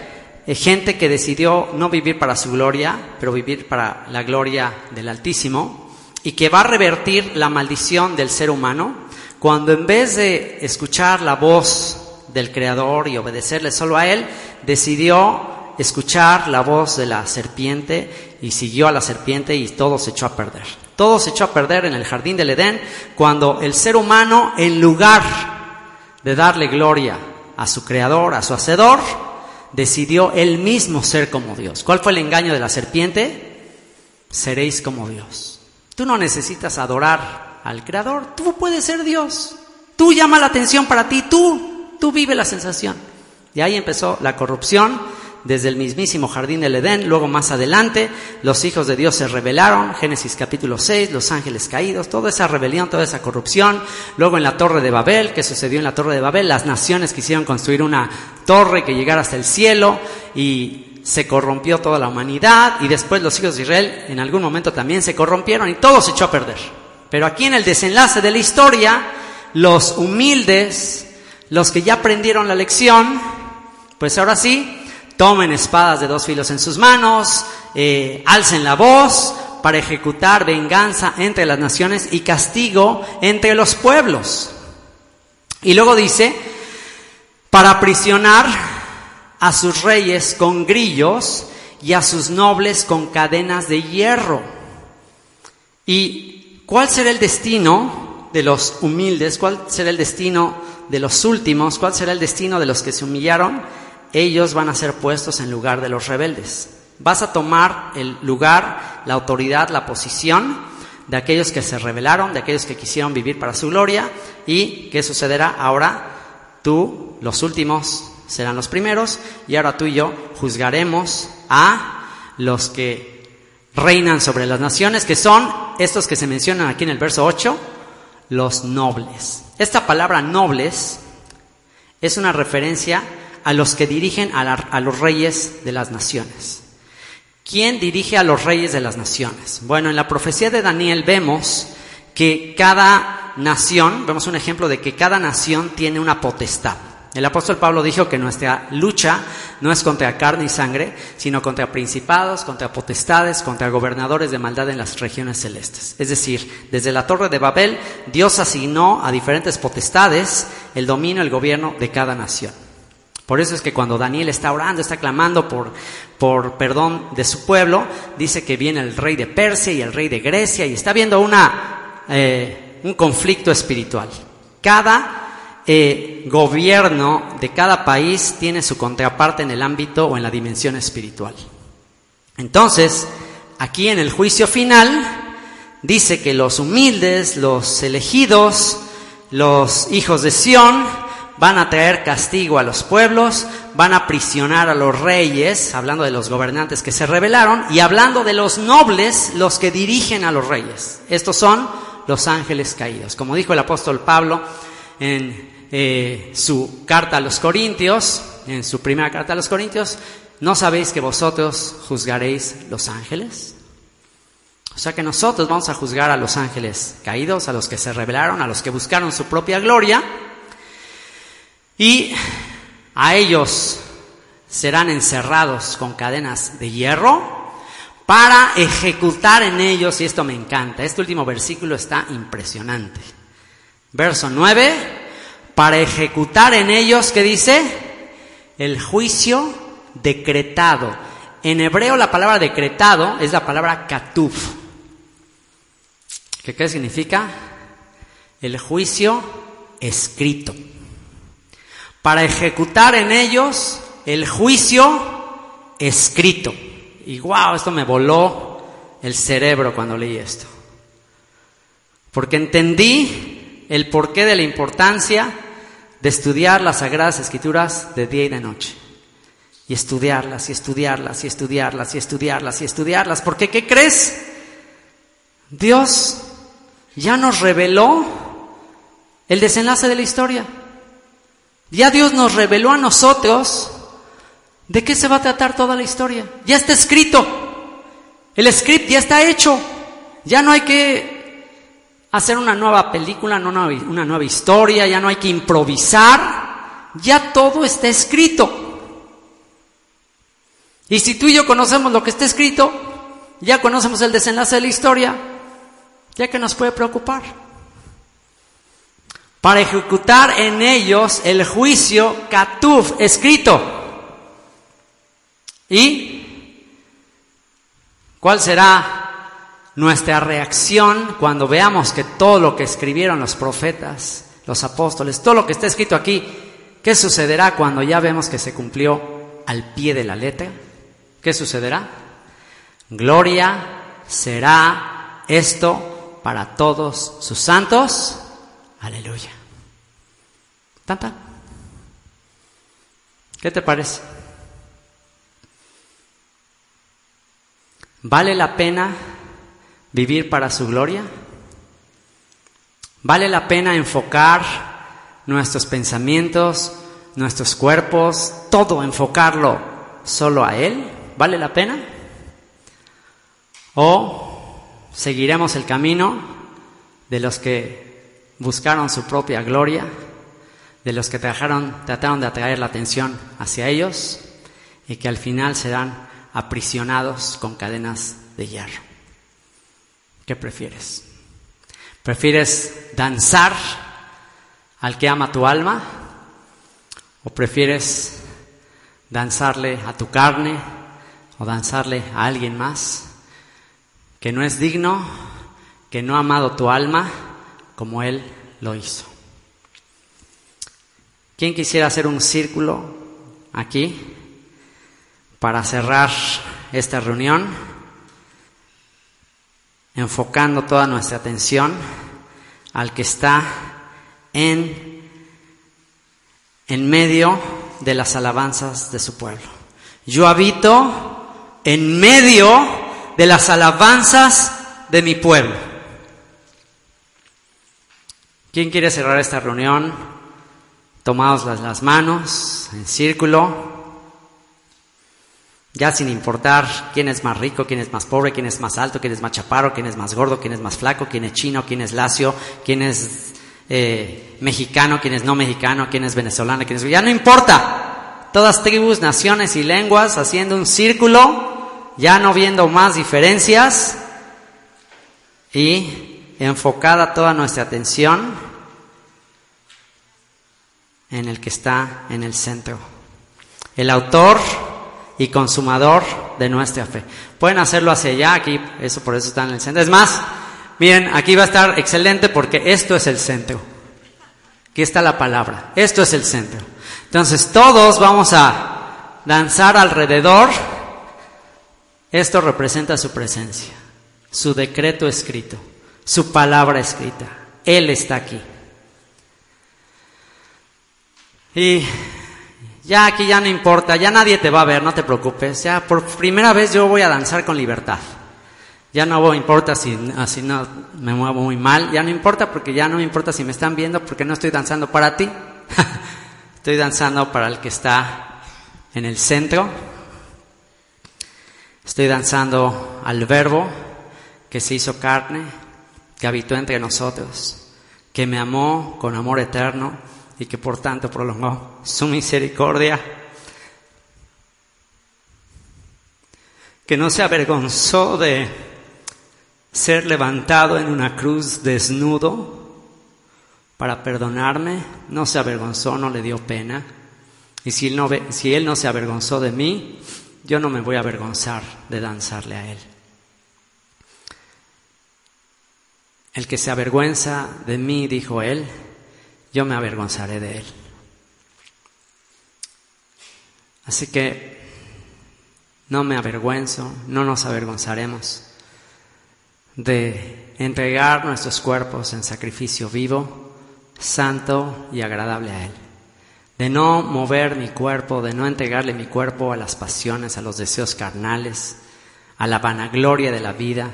eh, gente que decidió no vivir para su gloria, pero vivir para la gloria del Altísimo, y que va a revertir la maldición del ser humano, cuando en vez de escuchar la voz del Creador y obedecerle solo a Él, decidió escuchar la voz de la serpiente y siguió a la serpiente y todo se echó a perder. Todo se echó a perder en el jardín del Edén cuando el ser humano, en lugar de darle gloria a su creador, a su hacedor, decidió él mismo ser como Dios. ¿Cuál fue el engaño de la serpiente? Seréis como Dios. Tú no necesitas adorar al creador, tú puedes ser Dios. Tú llama la atención para ti, tú, tú vive la sensación. Y ahí empezó la corrupción desde el mismísimo jardín del Edén, luego más adelante los hijos de Dios se rebelaron, Génesis capítulo 6, los ángeles caídos, toda esa rebelión, toda esa corrupción, luego en la torre de Babel, ¿qué sucedió en la torre de Babel? Las naciones quisieron construir una torre que llegara hasta el cielo y se corrompió toda la humanidad y después los hijos de Israel en algún momento también se corrompieron y todo se echó a perder. Pero aquí en el desenlace de la historia, los humildes, los que ya aprendieron la lección, pues ahora sí, tomen espadas de dos filos en sus manos, eh, alcen la voz para ejecutar venganza entre las naciones y castigo entre los pueblos. Y luego dice, para aprisionar a sus reyes con grillos y a sus nobles con cadenas de hierro. ¿Y cuál será el destino de los humildes? ¿Cuál será el destino de los últimos? ¿Cuál será el destino de los que se humillaron? Ellos van a ser puestos en lugar de los rebeldes. Vas a tomar el lugar, la autoridad, la posición de aquellos que se rebelaron, de aquellos que quisieron vivir para su gloria. ¿Y qué sucederá? Ahora tú, los últimos, serán los primeros y ahora tú y yo juzgaremos a los que reinan sobre las naciones, que son estos que se mencionan aquí en el verso 8, los nobles. Esta palabra nobles es una referencia a los que dirigen a, los reyes de las naciones. ¿Quién dirige a los reyes de las naciones? Bueno, en la profecía de Daniel vemos que cada nación, vemos un ejemplo de que cada nación tiene una potestad. El apóstol Pablo dijo que nuestra lucha no es contra carne y sangre, sino contra principados, contra potestades, contra gobernadores de maldad en las regiones celestes. Es decir, desde la torre de Babel, Dios asignó a diferentes potestades el dominio, el gobierno de cada nación. Por eso es que cuando Daniel está orando, está clamando por, por perdón de su pueblo, dice que viene el rey de Persia y el rey de Grecia y está viendo una, eh, un conflicto espiritual. Cada eh, gobierno de cada país tiene su contraparte en el ámbito o en la dimensión espiritual. Entonces, aquí en el juicio final, dice que los humildes, los elegidos, los hijos de Sión, van a traer castigo a los pueblos, van a prisionar a los reyes, hablando de los gobernantes que se rebelaron, y hablando de los nobles, los que dirigen a los reyes. Estos son los ángeles caídos. Como dijo el apóstol Pablo en eh, su carta a los Corintios, en su primera carta a los Corintios, ¿no sabéis que vosotros juzgaréis los ángeles? O sea que nosotros vamos a juzgar a los ángeles caídos, a los que se rebelaron, a los que buscaron su propia gloria, y a ellos serán encerrados con cadenas de hierro para ejecutar en ellos, y esto me encanta, este último versículo está impresionante. Verso 9, para ejecutar en ellos, ¿qué dice? El juicio decretado. En hebreo la palabra decretado es la palabra katuf. ¿Qué, qué significa? El juicio escrito para ejecutar en ellos el juicio escrito. Y wow, esto me voló el cerebro cuando leí esto. Porque entendí el porqué de la importancia de estudiar las sagradas escrituras de día y de noche. Y estudiarlas, y estudiarlas, y estudiarlas, y estudiarlas, y estudiarlas. Porque, ¿qué crees? Dios ya nos reveló el desenlace de la historia. Ya Dios nos reveló a nosotros de qué se va a tratar toda la historia. Ya está escrito. El script ya está hecho. Ya no hay que hacer una nueva película, una nueva historia, ya no hay que improvisar. Ya todo está escrito. Y si tú y yo conocemos lo que está escrito, ya conocemos el desenlace de la historia, ya que nos puede preocupar para ejecutar en ellos el juicio Katuf, escrito. ¿Y cuál será nuestra reacción cuando veamos que todo lo que escribieron los profetas, los apóstoles, todo lo que está escrito aquí, qué sucederá cuando ya vemos que se cumplió al pie de la letra? ¿Qué sucederá? Gloria será esto para todos sus santos Aleluya. ¿Tanta? ¿Qué te parece? ¿Vale la pena vivir para su gloria? ¿Vale la pena enfocar nuestros pensamientos, nuestros cuerpos, todo enfocarlo solo a Él? ¿Vale la pena? ¿O seguiremos el camino de los que buscaron su propia gloria, de los que trataron, trataron de atraer la atención hacia ellos y que al final serán aprisionados con cadenas de hierro? ¿Qué prefieres? ¿Prefieres danzar al que ama tu alma? ¿O prefieres danzarle a tu carne o danzarle a alguien más que no es digno, que no ha amado tu alma como Él lo hizo? ¿Quién quisiera hacer un círculo aquí para cerrar esta reunión? enfocando toda nuestra atención al que está en, en medio de las alabanzas de su pueblo. Yo habito en medio de las alabanzas de mi pueblo. ¿Quién quiere cerrar esta reunión? Tomados las, las manos en círculo ya sin importar quién es más rico, quién es más pobre, quién es más alto, quién es más chaparro, quién es más gordo, quién es más flaco, quién es chino, quién es lacio, quién es eh, mexicano, quién es no mexicano, quién es venezolano, quién es... Ya no importa. Todas tribus, naciones y lenguas haciendo un círculo, ya no viendo más diferencias y enfocada toda nuestra atención en el que está en el centro. El autor y consumador de nuestra fe. Pueden hacerlo hacia allá, aquí, eso por eso está en el centro. Es más, miren, aquí va a estar excelente porque esto es el centro. Aquí está la palabra, esto es el centro. Entonces todos vamos a danzar alrededor. Esto representa su presencia, su decreto escrito, su palabra escrita. Él está aquí. Y ya aquí ya no importa, ya nadie te va a ver, no te preocupes. Ya por primera vez yo voy a danzar con libertad. Ya no importa si así no me muevo muy mal, ya no importa porque ya no me importa si me están viendo porque no estoy danzando para ti. estoy danzando para el que está en el centro. Estoy danzando al verbo que se hizo carne, que habitó entre nosotros, que me amó con amor eterno y que por tanto prolongó su misericordia, que no se avergonzó de ser levantado en una cruz desnudo para perdonarme, no se avergonzó, no le dio pena. Y si él, no, si él no se avergonzó de mí, yo no me voy a avergonzar de danzarle a él. El que se avergüenza de mí, dijo él, yo me avergonzaré de él. Así que no me avergüenzo, no nos avergonzaremos de entregar nuestros cuerpos en sacrificio vivo, santo y agradable a Él. De no mover mi cuerpo, de no entregarle mi cuerpo a las pasiones, a los deseos carnales, a la vanagloria de la vida,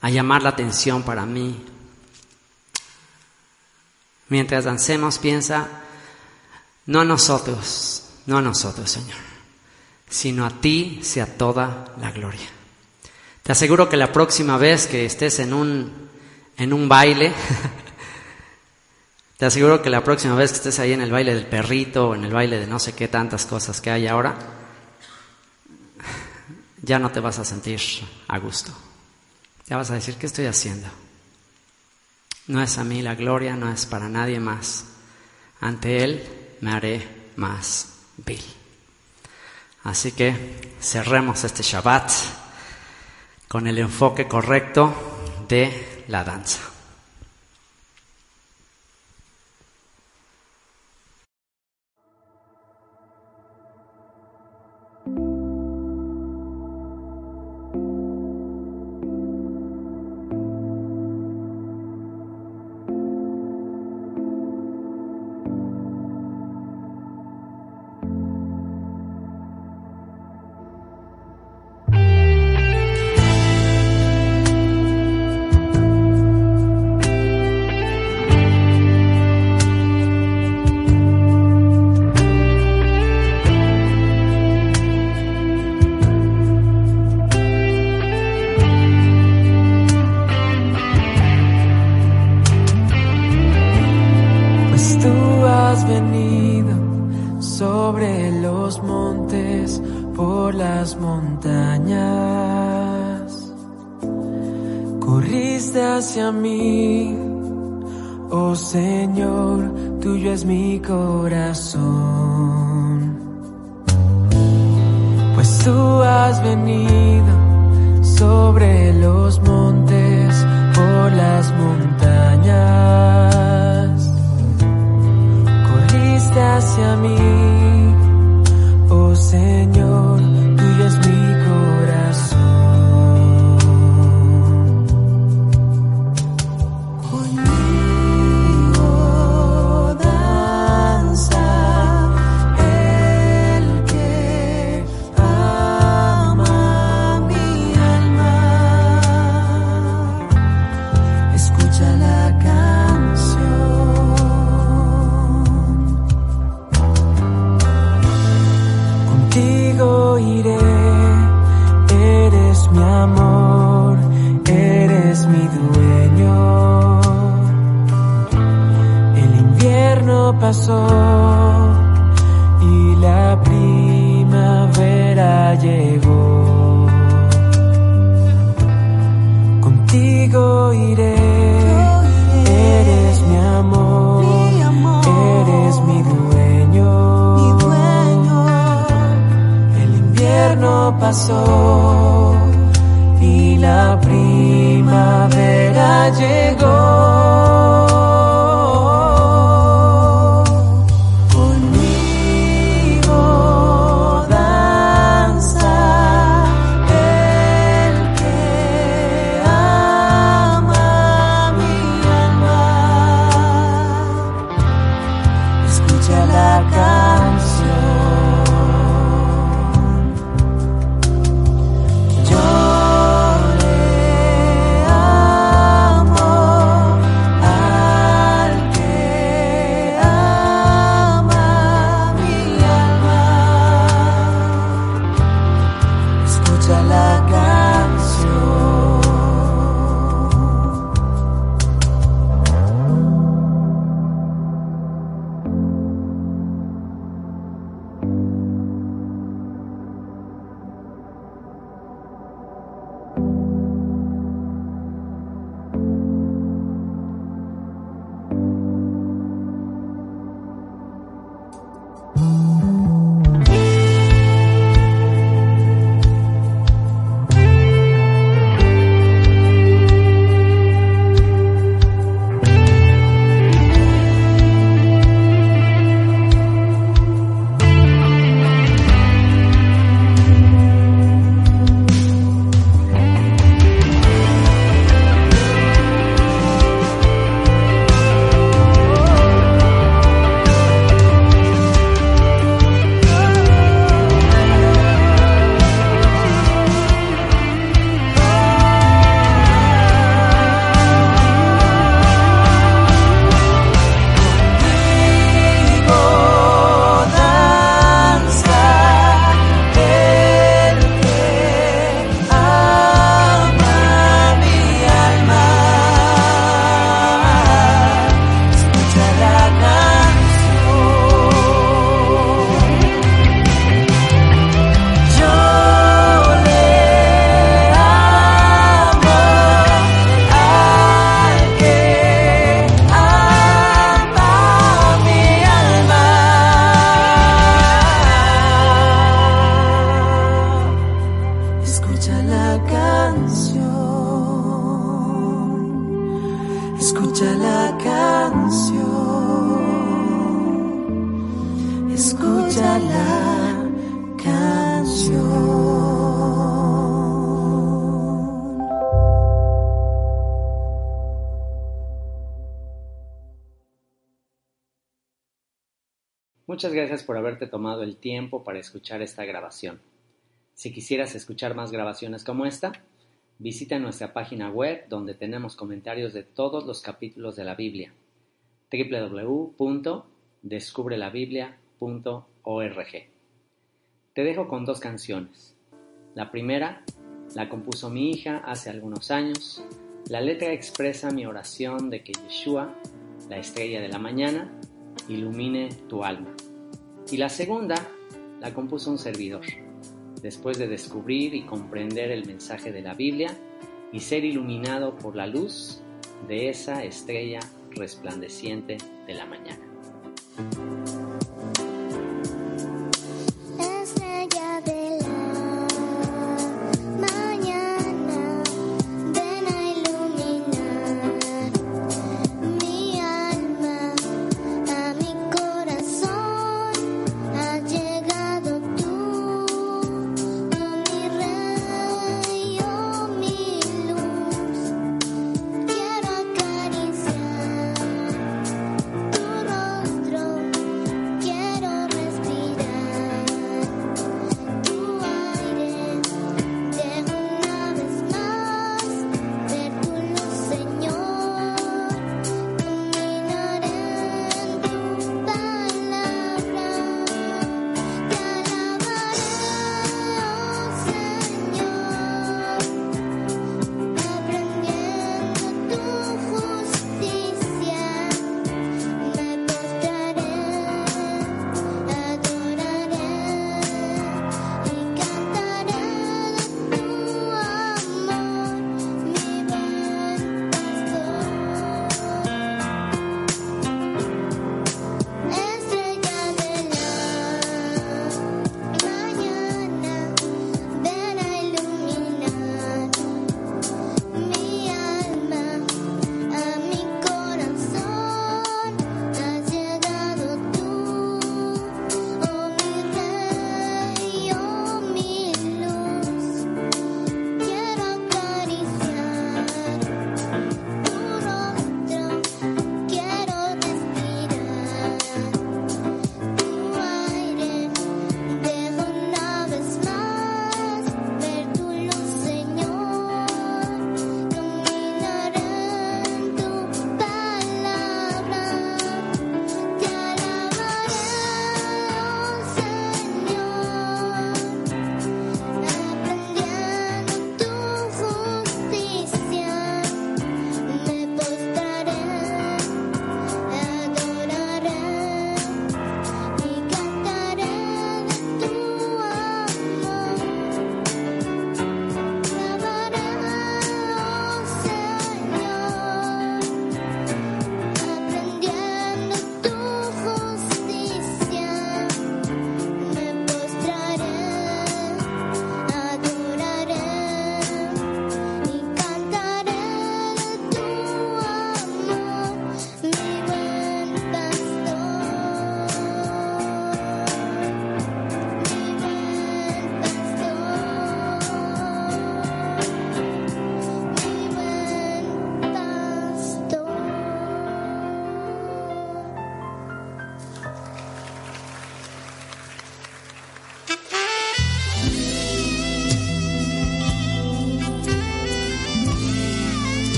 a llamar la atención para mí, Mientras dancemos, piensa, no a nosotros, no a nosotros, Señor, sino a ti sea toda la gloria. Te aseguro que la próxima vez que estés en un, en un baile, te aseguro que la próxima vez que estés ahí en el baile del perrito o en el baile de no sé qué tantas cosas que hay ahora, ya no te vas a sentir a gusto. Ya vas a decir, ¿qué estoy haciendo? No es a mí la gloria, no es para nadie más. Ante Él me haré más vil. Así que cerremos este Shabbat con el enfoque correcto de la danza. Oh Señor, tuyo es mi corazón. Pues tú has venido sobre los montes, por las montañas, corriste hacia mí, oh Señor, pasó y la primavera llegó. Contigo iré, eres mi amor, eres mi dueño. El invierno pasó y la primavera llegó. Muchas gracias por haberte tomado el tiempo para escuchar esta grabación. Si quisieras escuchar más grabaciones como esta, visita nuestra página web donde tenemos comentarios de todos los capítulos de la Biblia www.descubrelabiblia.org. Te dejo con dos canciones. La primera la compuso mi hija hace algunos años. La letra expresa mi oración de que Yeshua, la estrella de la mañana, ilumine tu alma. Y la segunda la compuso un servidor. después de descubrir y comprender el mensaje de la Biblia y ser iluminado por la luz de esa estrella resplandeciente de la mañana.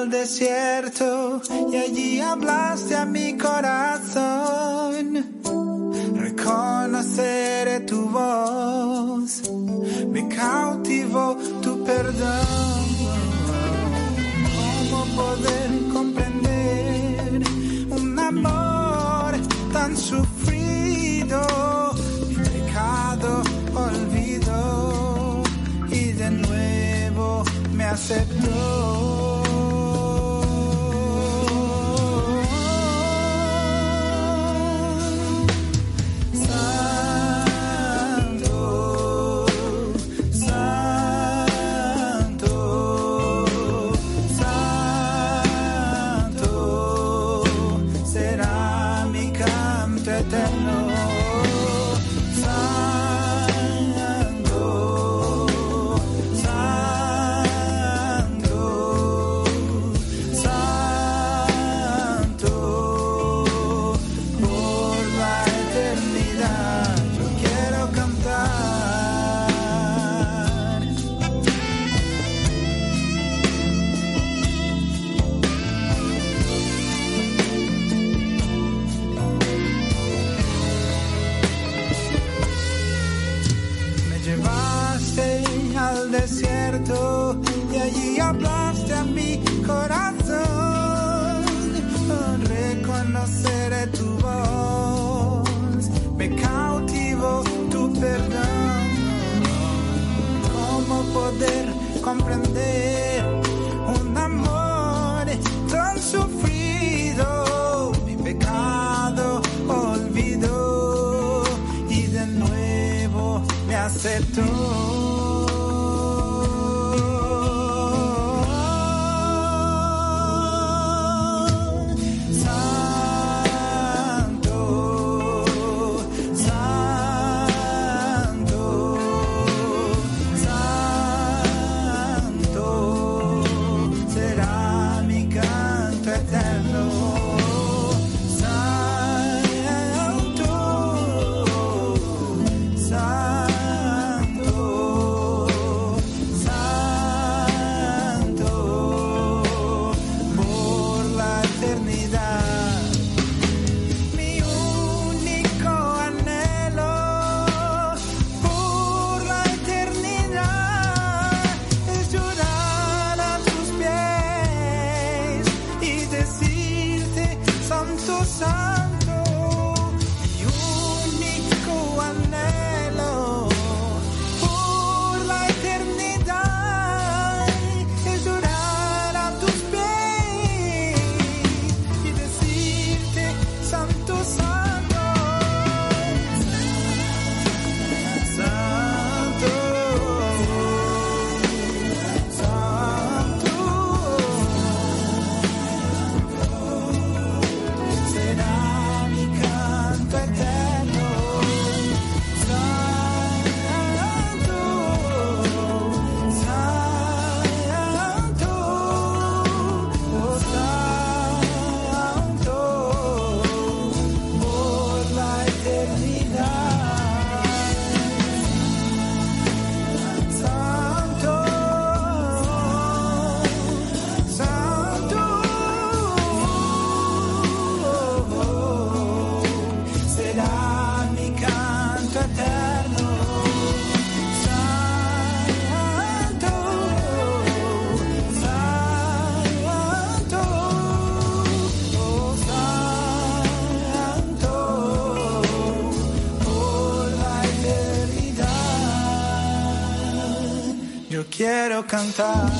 Al desierto y allí hablaste a mi corazón. Cantar.